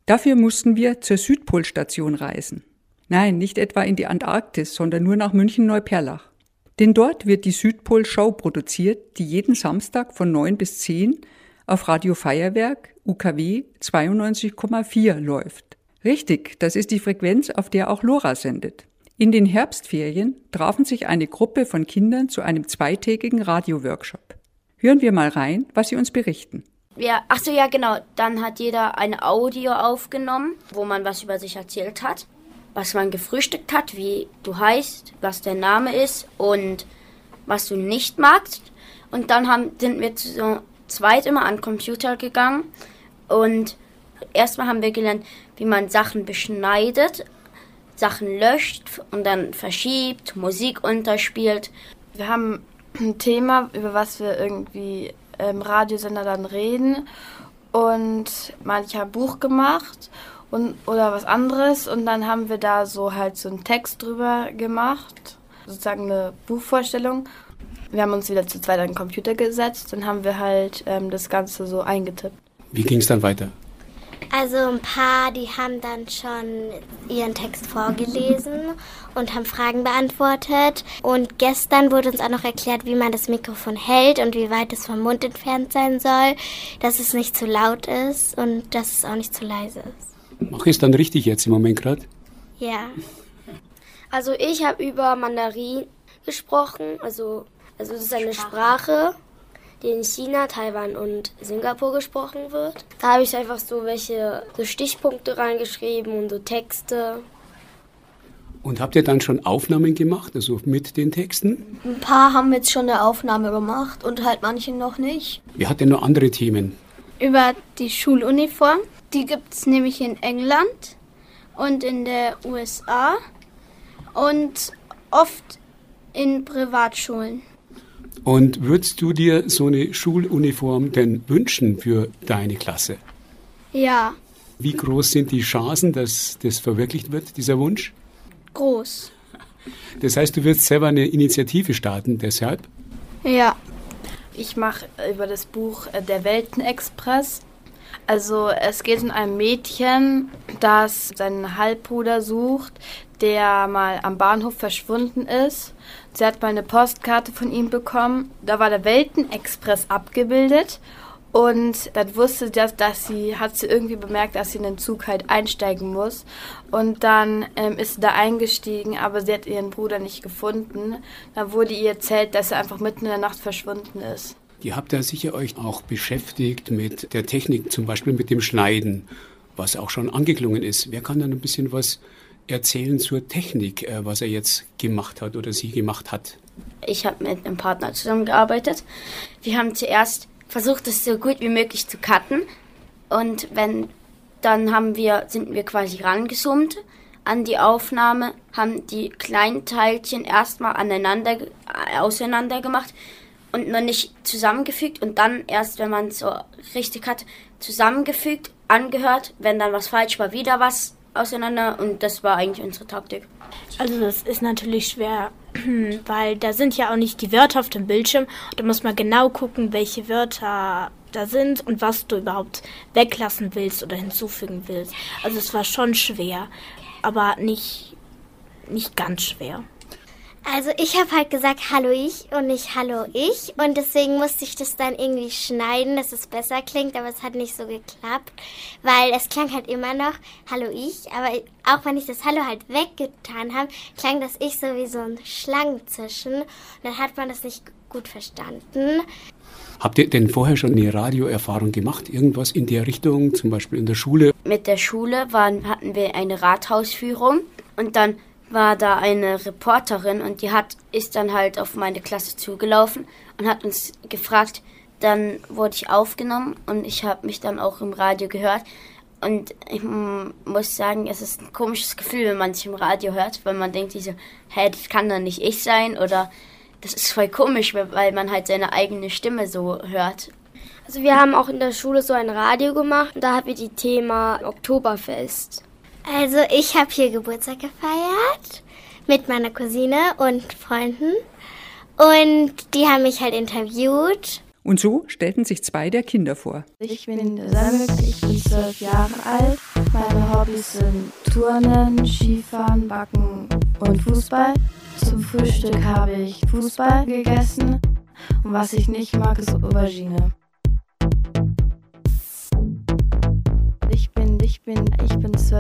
Dafür mussten wir zur Südpolstation reisen. Nein, nicht etwa in die Antarktis, sondern nur nach München-Neuperlach. Denn dort wird die Südpol-Show produziert, die jeden Samstag von 9 bis 10 auf Radio Feuerwerk UKW 92,4 läuft. Richtig, das ist die Frequenz, auf der auch Lora sendet. In den Herbstferien trafen sich eine Gruppe von Kindern zu einem zweitägigen Radioworkshop. Hören wir mal rein, was sie uns berichten. Ja, ach so, ja, genau. Dann hat jeder ein Audio aufgenommen, wo man was über sich erzählt hat was man gefrühstückt hat, wie du heißt, was der Name ist und was du nicht magst. Und dann haben, sind wir zu zweit immer an den Computer gegangen und erstmal haben wir gelernt, wie man Sachen beschneidet, Sachen löscht und dann verschiebt, Musik unterspielt. Wir haben ein Thema, über was wir irgendwie im Radiosender dann reden und manche haben Buch gemacht und, oder was anderes. Und dann haben wir da so halt so einen Text drüber gemacht, sozusagen eine Buchvorstellung. Wir haben uns wieder zu zweit an den Computer gesetzt, dann haben wir halt ähm, das Ganze so eingetippt. Wie ging es dann weiter? Also ein paar, die haben dann schon ihren Text vorgelesen und haben Fragen beantwortet. Und gestern wurde uns auch noch erklärt, wie man das Mikrofon hält und wie weit es vom Mund entfernt sein soll, dass es nicht zu laut ist und dass es auch nicht zu leise ist. Mach ich es dann richtig jetzt im Moment gerade? Ja. Also ich habe über Mandarin gesprochen, also, also das ist eine Sprache die in China, Taiwan und Singapur gesprochen wird. Da habe ich einfach so welche so Stichpunkte reingeschrieben und so Texte. Und habt ihr dann schon Aufnahmen gemacht, also mit den Texten? Ein paar haben jetzt schon eine Aufnahme gemacht und halt manche noch nicht. Wer hat denn noch andere Themen? Über die Schuluniform. Die gibt es nämlich in England und in der USA und oft in Privatschulen. Und würdest du dir so eine Schuluniform denn wünschen für deine Klasse? Ja. Wie groß sind die Chancen, dass das verwirklicht wird, dieser Wunsch? Groß. Das heißt, du wirst selber eine Initiative starten, deshalb? Ja. Ich mache über das Buch äh, Der Weltenexpress. Also es geht um ein Mädchen, das seinen Halbbruder sucht, der mal am Bahnhof verschwunden ist. Sie hat mal eine Postkarte von ihm bekommen. Da war der Weltenexpress abgebildet. Und dann wusste sie, dass, dass sie, hat sie irgendwie bemerkt, dass sie in den Zug halt einsteigen muss. Und dann ähm, ist sie da eingestiegen, aber sie hat ihren Bruder nicht gefunden. Dann wurde ihr erzählt, dass er einfach mitten in der Nacht verschwunden ist. Ihr habt da sicher euch auch beschäftigt mit der Technik, zum Beispiel mit dem Schneiden, was auch schon angeklungen ist. Wer kann dann ein bisschen was erzählen zur Technik, äh, was er jetzt gemacht hat oder sie gemacht hat? Ich habe mit einem Partner zusammengearbeitet. Wir haben zuerst versucht, es so gut wie möglich zu cutten. Und wenn, dann haben wir, sind wir quasi rangezoomt an die Aufnahme, haben die kleinen Teilchen erstmal aneinander, äh, auseinander gemacht und noch nicht zusammengefügt und dann erst, wenn man es so richtig hat, zusammengefügt, angehört, wenn dann was falsch war, wieder was auseinander und das war eigentlich unsere Taktik. Also das ist natürlich schwer, weil da sind ja auch nicht die Wörter auf dem Bildschirm da muss man genau gucken, welche Wörter da sind und was du überhaupt weglassen willst oder hinzufügen willst. Also es war schon schwer, aber nicht, nicht ganz schwer. Also ich habe halt gesagt Hallo ich und nicht Hallo ich und deswegen musste ich das dann irgendwie schneiden, dass es besser klingt, aber es hat nicht so geklappt, weil es klang halt immer noch Hallo ich, aber auch wenn ich das Hallo halt weggetan habe, klang das Ich so wie so ein Schlangenzischen und dann hat man das nicht gut verstanden. Habt ihr denn vorher schon eine Radioerfahrung gemacht? Irgendwas in der Richtung, zum Beispiel in der Schule? Mit der Schule waren, hatten wir eine Rathausführung und dann war da eine Reporterin und die hat ist dann halt auf meine Klasse zugelaufen und hat uns gefragt. Dann wurde ich aufgenommen und ich habe mich dann auch im Radio gehört. Und ich muss sagen, es ist ein komisches Gefühl, wenn man sich im Radio hört, weil man denkt, diese, hä, das kann doch nicht ich sein oder das ist voll komisch, weil man halt seine eigene Stimme so hört. Also wir haben auch in der Schule so ein Radio gemacht und da hatten wir die Thema Oktoberfest. Also ich habe hier Geburtstag gefeiert mit meiner Cousine und Freunden und die haben mich halt interviewt. Und so stellten sich zwei der Kinder vor. Ich bin Samik, ich bin zwölf Jahre alt. Meine Hobbys sind Turnen, Skifahren, Backen und Fußball. Zum Frühstück habe ich Fußball gegessen und was ich nicht mag, ist Aubergine.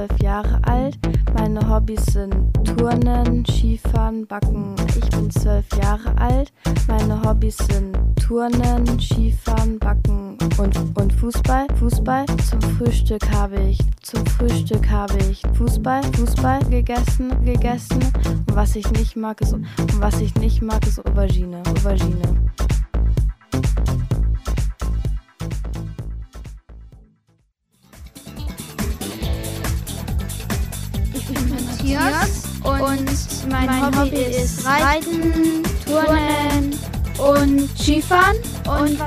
Zwölf Jahre alt. Meine Hobbys sind Turnen, Skifahren, Backen. Ich bin zwölf Jahre alt. Meine Hobbys sind Turnen, Skifahren, Backen und, und Fußball. Fußball. Zum Frühstück habe ich, zum Frühstück habe ich Fußball, Fußball gegessen, gegessen. Und was ich nicht mag, ist, was ich nicht mag, ist Aubergine, Aubergine. Matthias und mein, mein Hobby ist Reiten, Turnen und Skifahren und,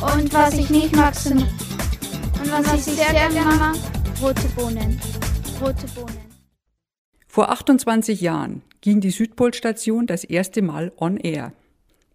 und was ich nicht mag sind und was ich sehr gerne mag, rote Bohnen. Rote Bohnen. Vor 28 Jahren ging die Südpolstation das erste Mal on air.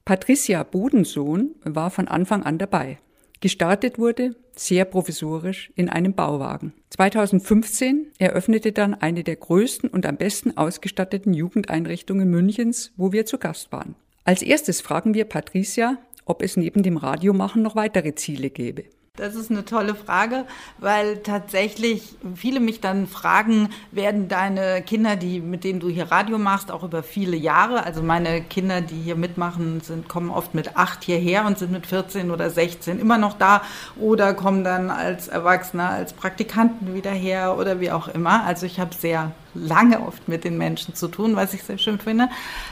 Patricia Bodensohn war von Anfang an dabei. Gestartet wurde, sehr provisorisch, in einem Bauwagen. 2015 eröffnete dann eine der größten und am besten ausgestatteten Jugendeinrichtungen Münchens, wo wir zu Gast waren. Als erstes fragen wir Patricia, ob es neben dem Radiomachen noch weitere Ziele gäbe. Das ist eine tolle Frage, weil tatsächlich viele mich dann fragen, werden deine Kinder, die, mit denen du hier Radio machst, auch über viele Jahre, also meine Kinder, die hier mitmachen, sind, kommen oft mit acht hierher und sind mit 14 oder 16 immer noch da oder kommen dann als Erwachsene, als Praktikanten wieder her oder wie auch immer. Also ich habe sehr lange oft mit den Menschen zu tun, was ich sehr schön finde.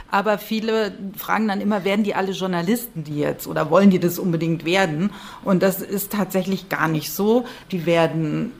Aber viele fragen dann immer, werden die alle Journalisten, die jetzt, oder wollen die das unbedingt werden? Und das ist tatsächlich gar nicht so. Die werden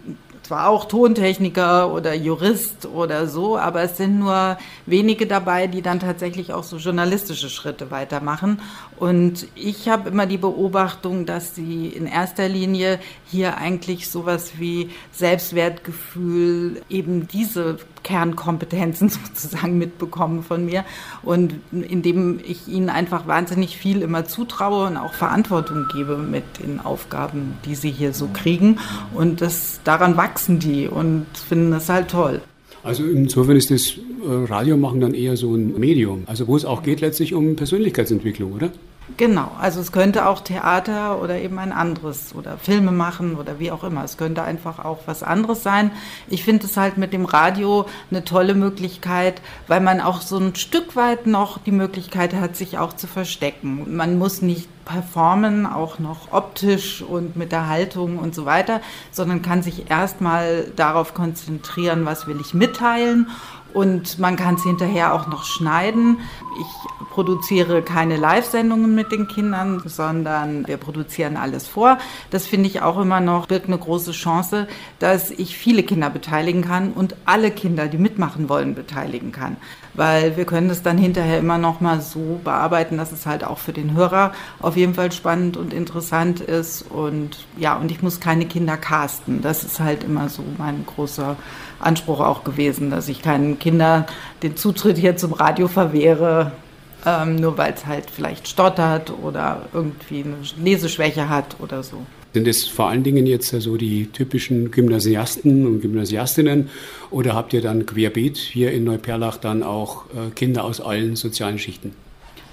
zwar auch Tontechniker oder Jurist oder so, aber es sind nur wenige dabei, die dann tatsächlich auch so journalistische Schritte weitermachen. Und ich habe immer die Beobachtung, dass sie in erster Linie hier eigentlich sowas wie Selbstwertgefühl, eben diese Kernkompetenzen sozusagen mitbekommen von mir und indem ich ihnen einfach wahnsinnig viel immer zutraue und auch Verantwortung gebe mit den Aufgaben, die sie hier so kriegen und das daran wachsen die und finden das halt toll. Also insofern ist das äh, Radiomachen dann eher so ein Medium, also wo es auch geht letztlich um Persönlichkeitsentwicklung, oder? Genau, also es könnte auch Theater oder eben ein anderes oder Filme machen oder wie auch immer. Es könnte einfach auch was anderes sein. Ich finde es halt mit dem Radio eine tolle Möglichkeit, weil man auch so ein Stück weit noch die Möglichkeit hat, sich auch zu verstecken. Man muss nicht performen, auch noch optisch und mit der Haltung und so weiter, sondern kann sich erstmal darauf konzentrieren, was will ich mitteilen und man kann es hinterher auch noch schneiden. Ich produziere keine Live-Sendungen mit den Kindern, sondern wir produzieren alles vor. Das finde ich auch immer noch birgt eine große Chance, dass ich viele Kinder beteiligen kann und alle Kinder, die mitmachen wollen, beteiligen kann. Weil wir können das dann hinterher immer noch mal so bearbeiten, dass es halt auch für den Hörer auf jeden Fall spannend und interessant ist. Und ja, und ich muss keine Kinder casten. Das ist halt immer so mein großer Anspruch auch gewesen, dass ich keinen Kindern den Zutritt hier zum Radio verwehre, ähm, nur weil es halt vielleicht stottert oder irgendwie eine Leseschwäche hat oder so. Sind es vor allen Dingen jetzt so die typischen Gymnasiasten und Gymnasiastinnen oder habt ihr dann querbeet hier in Neuperlach dann auch äh, Kinder aus allen sozialen Schichten?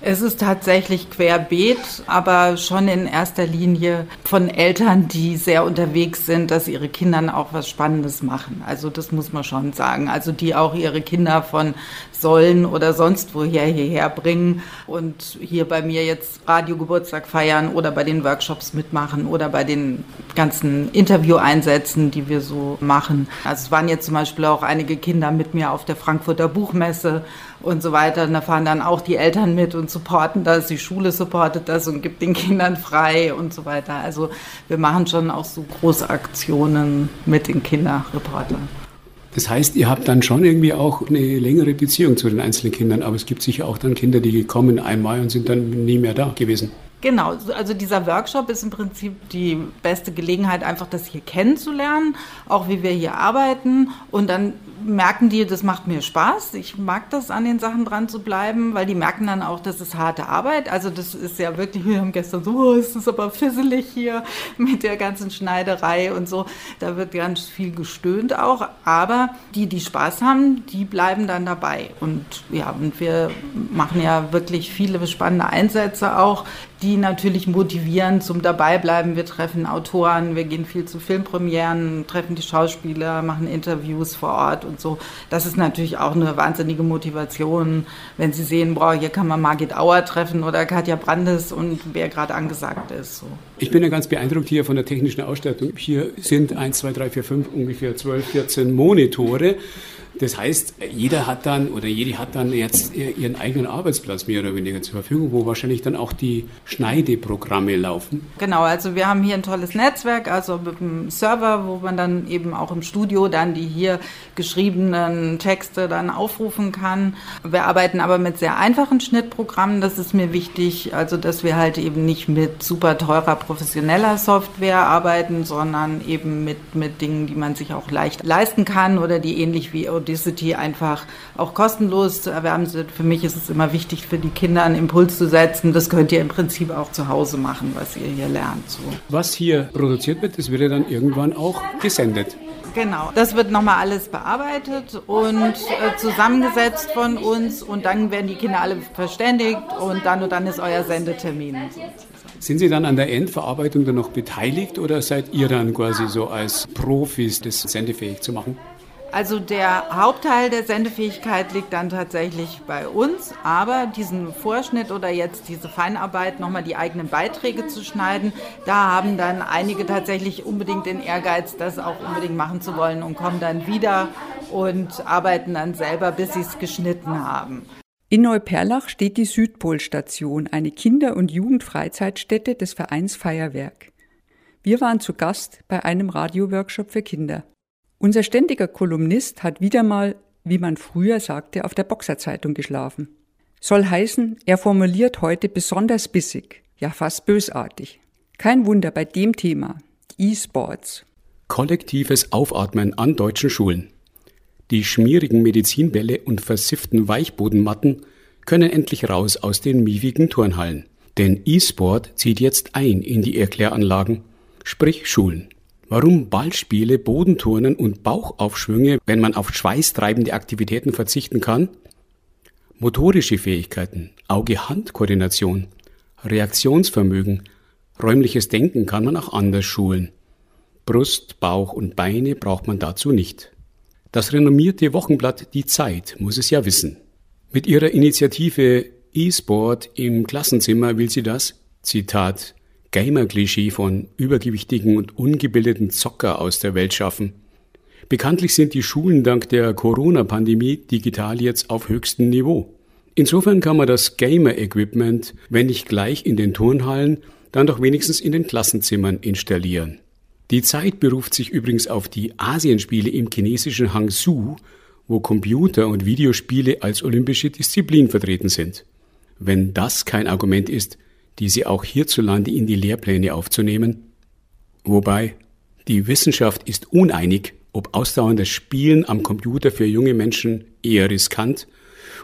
Es ist tatsächlich querbeet, aber schon in erster Linie von Eltern, die sehr unterwegs sind, dass ihre Kinder auch was Spannendes machen. Also das muss man schon sagen. Also die auch ihre Kinder von sollen oder sonst woher hierher bringen und hier bei mir jetzt Radiogeburtstag feiern oder bei den Workshops mitmachen oder bei den ganzen Intervieweinsätzen, die wir so machen. Also es waren jetzt zum Beispiel auch einige Kinder mit mir auf der Frankfurter Buchmesse und so weiter. Und da fahren dann auch die Eltern mit und supporten das, die Schule supportet das und gibt den Kindern frei und so weiter. Also wir machen schon auch so Großaktionen mit den Kinderreportern. Das heißt, ihr habt dann schon irgendwie auch eine längere Beziehung zu den einzelnen Kindern, aber es gibt sicher auch dann Kinder, die kommen einmal und sind dann nie mehr da gewesen. Genau, also dieser Workshop ist im Prinzip die beste Gelegenheit, einfach das hier kennenzulernen, auch wie wir hier arbeiten. Und dann merken die, das macht mir Spaß. Ich mag das, an den Sachen dran zu bleiben, weil die merken dann auch, das ist harte Arbeit. Also das ist ja wirklich, wir haben gestern so, oh, ist aber fisselig hier mit der ganzen Schneiderei und so. Da wird ganz viel gestöhnt auch. Aber die, die Spaß haben, die bleiben dann dabei. Und ja, und wir machen ja wirklich viele spannende Einsätze auch, die natürlich motivieren zum Dabeibleiben. Wir treffen Autoren, wir gehen viel zu Filmpremieren, treffen die Schauspieler, machen Interviews vor Ort und so. Das ist natürlich auch eine wahnsinnige Motivation, wenn sie sehen, boah, hier kann man Margit Auer treffen oder Katja Brandes und wer gerade angesagt ist. So. Ich bin ja ganz beeindruckt hier von der technischen Ausstattung. Hier sind 1, 2, 3, 4, 5, ungefähr 12, 14 Monitore. Das heißt, jeder hat dann oder jede hat dann jetzt ihren eigenen Arbeitsplatz mehr oder weniger zur Verfügung, wo wahrscheinlich dann auch die Schneideprogramme laufen. Genau, also wir haben hier ein tolles Netzwerk, also mit einem Server, wo man dann eben auch im Studio dann die hier geschriebenen Texte dann aufrufen kann. Wir arbeiten aber mit sehr einfachen Schnittprogrammen, das ist mir wichtig, also dass wir halt eben nicht mit super teurer professioneller Software arbeiten, sondern eben mit, mit Dingen, die man sich auch leicht leisten kann oder die ähnlich wie Udacity einfach auch kostenlos zu erwerben sind. Für mich ist es immer wichtig, für die Kinder einen Impuls zu setzen. Das könnt ihr im Prinzip auch zu Hause machen, was ihr hier lernt. So. Was hier produziert wird, das wird ja dann irgendwann auch gesendet. Genau, das wird nochmal alles bearbeitet und äh, zusammengesetzt von uns und dann werden die Kinder alle verständigt und dann und dann ist euer Sendetermin. Sind Sie dann an der Endverarbeitung dann noch beteiligt oder seid ihr dann quasi so als Profis, das sendefähig zu machen? Also der Hauptteil der Sendefähigkeit liegt dann tatsächlich bei uns, aber diesen Vorschnitt oder jetzt diese Feinarbeit, nochmal die eigenen Beiträge zu schneiden, da haben dann einige tatsächlich unbedingt den Ehrgeiz, das auch unbedingt machen zu wollen und kommen dann wieder und arbeiten dann selber, bis sie es geschnitten haben. In Neuperlach steht die Südpolstation, eine Kinder- und Jugendfreizeitstätte des Vereins Feuerwerk. Wir waren zu Gast bei einem Radioworkshop für Kinder. Unser ständiger Kolumnist hat wieder mal, wie man früher sagte, auf der Boxerzeitung geschlafen. Soll heißen, er formuliert heute besonders bissig, ja fast bösartig. Kein Wunder bei dem Thema, E-Sports. Kollektives Aufatmen an deutschen Schulen. Die schmierigen Medizinbälle und versifften Weichbodenmatten können endlich raus aus den miefigen Turnhallen. Denn E-Sport zieht jetzt ein in die Erkläranlagen, sprich Schulen. Warum Ballspiele, Bodenturnen und Bauchaufschwünge, wenn man auf schweißtreibende Aktivitäten verzichten kann? Motorische Fähigkeiten, Auge-Hand-Koordination, Reaktionsvermögen, räumliches Denken kann man auch anders schulen. Brust, Bauch und Beine braucht man dazu nicht. Das renommierte Wochenblatt Die Zeit muss es ja wissen. Mit ihrer Initiative E-Sport im Klassenzimmer will sie das, Zitat, Gamer-Klischee von übergewichtigen und ungebildeten Zocker aus der Welt schaffen. Bekanntlich sind die Schulen dank der Corona-Pandemie digital jetzt auf höchstem Niveau. Insofern kann man das Gamer-Equipment, wenn nicht gleich in den Turnhallen, dann doch wenigstens in den Klassenzimmern installieren. Die Zeit beruft sich übrigens auf die Asienspiele im chinesischen Hangzhou, wo Computer- und Videospiele als olympische Disziplin vertreten sind. Wenn das kein Argument ist, diese auch hierzulande in die Lehrpläne aufzunehmen? Wobei, die Wissenschaft ist uneinig, ob ausdauerndes Spielen am Computer für junge Menschen eher riskant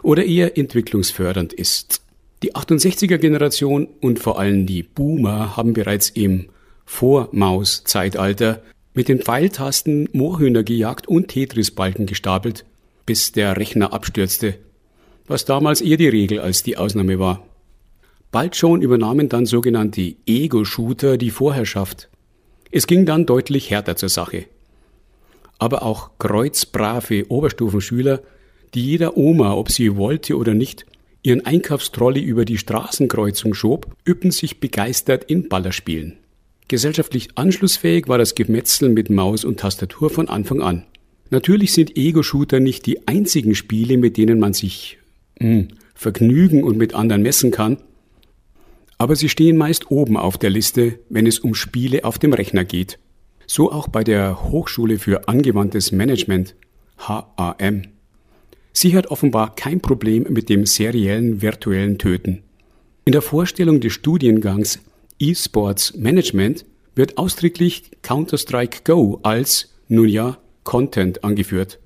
oder eher entwicklungsfördernd ist. Die 68er Generation und vor allem die Boomer haben bereits im Vormaus-Zeitalter mit den Pfeiltasten Moorhühner gejagt und Tetris-Balken gestapelt, bis der Rechner abstürzte, was damals eher die Regel als die Ausnahme war. Bald schon übernahmen dann sogenannte Ego-Shooter die Vorherrschaft. Es ging dann deutlich härter zur Sache. Aber auch kreuzbrave Oberstufenschüler, die jeder Oma, ob sie wollte oder nicht, ihren Einkaufstrolley über die Straßenkreuzung schob, übten sich begeistert in Ballerspielen. Gesellschaftlich anschlussfähig war das Gemetzel mit Maus und Tastatur von Anfang an. Natürlich sind Ego-Shooter nicht die einzigen Spiele, mit denen man sich mh, hm, vergnügen und mit anderen messen kann, aber sie stehen meist oben auf der Liste, wenn es um Spiele auf dem Rechner geht. So auch bei der Hochschule für angewandtes Management HAM. Sie hat offenbar kein Problem mit dem seriellen virtuellen Töten. In der Vorstellung des Studiengangs eSports Management wird ausdrücklich Counter-Strike Go als, nun ja, Content angeführt.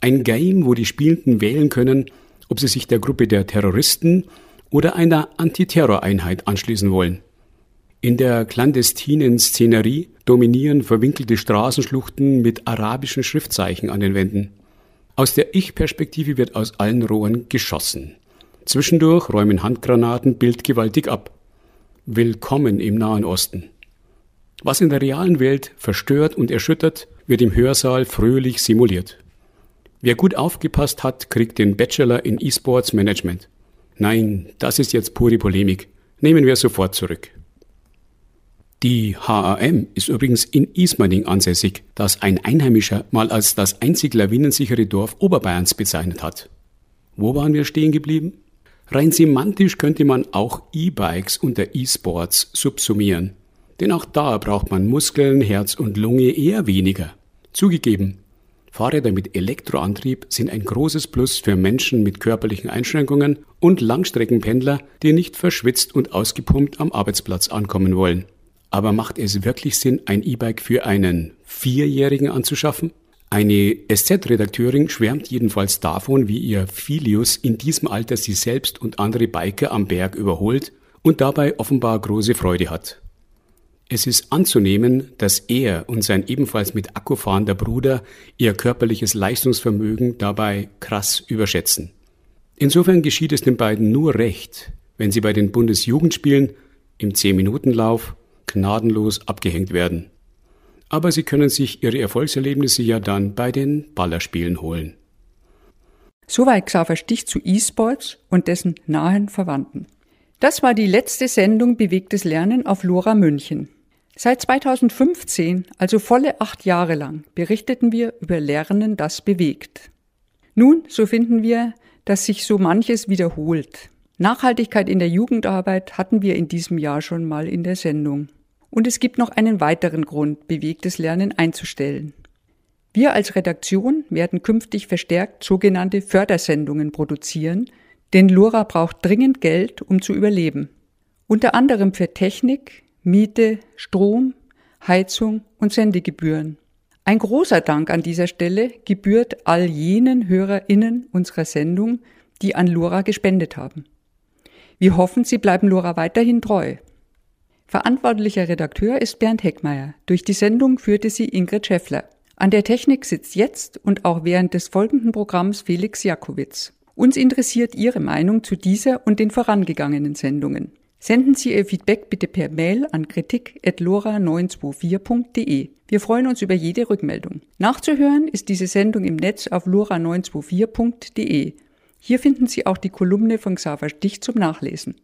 Ein Game, wo die Spielenden wählen können, ob sie sich der Gruppe der Terroristen oder einer Antiterroreinheit anschließen wollen. In der clandestinen Szenerie dominieren verwinkelte Straßenschluchten mit arabischen Schriftzeichen an den Wänden. Aus der Ich-Perspektive wird aus allen Rohren geschossen. Zwischendurch räumen Handgranaten bildgewaltig ab. Willkommen im Nahen Osten. Was in der realen Welt verstört und erschüttert, wird im Hörsaal fröhlich simuliert. Wer gut aufgepasst hat, kriegt den Bachelor in E-Sports Management. Nein, das ist jetzt pure Polemik. Nehmen wir sofort zurück. Die HAM ist übrigens in Ismaning ansässig, das ein Einheimischer mal als das einzig lawinensichere Dorf Oberbayerns bezeichnet hat. Wo waren wir stehen geblieben? Rein semantisch könnte man auch E-Bikes unter E-Sports subsumieren. Denn auch da braucht man Muskeln, Herz und Lunge eher weniger. Zugegeben, Fahrräder mit Elektroantrieb sind ein großes Plus für Menschen mit körperlichen Einschränkungen und Langstreckenpendler, die nicht verschwitzt und ausgepumpt am Arbeitsplatz ankommen wollen. Aber macht es wirklich Sinn, ein E-Bike für einen Vierjährigen anzuschaffen? Eine SZ-Redakteurin schwärmt jedenfalls davon, wie ihr Filius in diesem Alter sie selbst und andere Biker am Berg überholt und dabei offenbar große Freude hat. Es ist anzunehmen, dass er und sein ebenfalls mit Akku fahrender Bruder ihr körperliches Leistungsvermögen dabei krass überschätzen. Insofern geschieht es den beiden nur recht, wenn sie bei den Bundesjugendspielen im 10-Minuten-Lauf gnadenlos abgehängt werden. Aber sie können sich ihre Erfolgserlebnisse ja dann bei den Ballerspielen holen. Soweit Xaver Stich zu E-Sports und dessen nahen Verwandten. Das war die letzte Sendung Bewegtes Lernen auf Lora München. Seit 2015, also volle acht Jahre lang, berichteten wir über Lernen, das bewegt. Nun, so finden wir, dass sich so manches wiederholt. Nachhaltigkeit in der Jugendarbeit hatten wir in diesem Jahr schon mal in der Sendung. Und es gibt noch einen weiteren Grund, bewegtes Lernen einzustellen. Wir als Redaktion werden künftig verstärkt sogenannte Fördersendungen produzieren, denn Lora braucht dringend Geld, um zu überleben. Unter anderem für Technik, Miete, Strom, Heizung und Sendegebühren. Ein großer Dank an dieser Stelle gebührt all jenen HörerInnen unserer Sendung, die an Lora gespendet haben. Wir hoffen, Sie bleiben Lora weiterhin treu. Verantwortlicher Redakteur ist Bernd Heckmeier. Durch die Sendung führte sie Ingrid Schäffler. An der Technik sitzt jetzt und auch während des folgenden Programms Felix Jakowitz. Uns interessiert Ihre Meinung zu dieser und den vorangegangenen Sendungen. Senden Sie Ihr Feedback bitte per Mail an kritik.lora924.de. Wir freuen uns über jede Rückmeldung. Nachzuhören ist diese Sendung im Netz auf lora924.de. Hier finden Sie auch die Kolumne von Xaver Stich zum Nachlesen.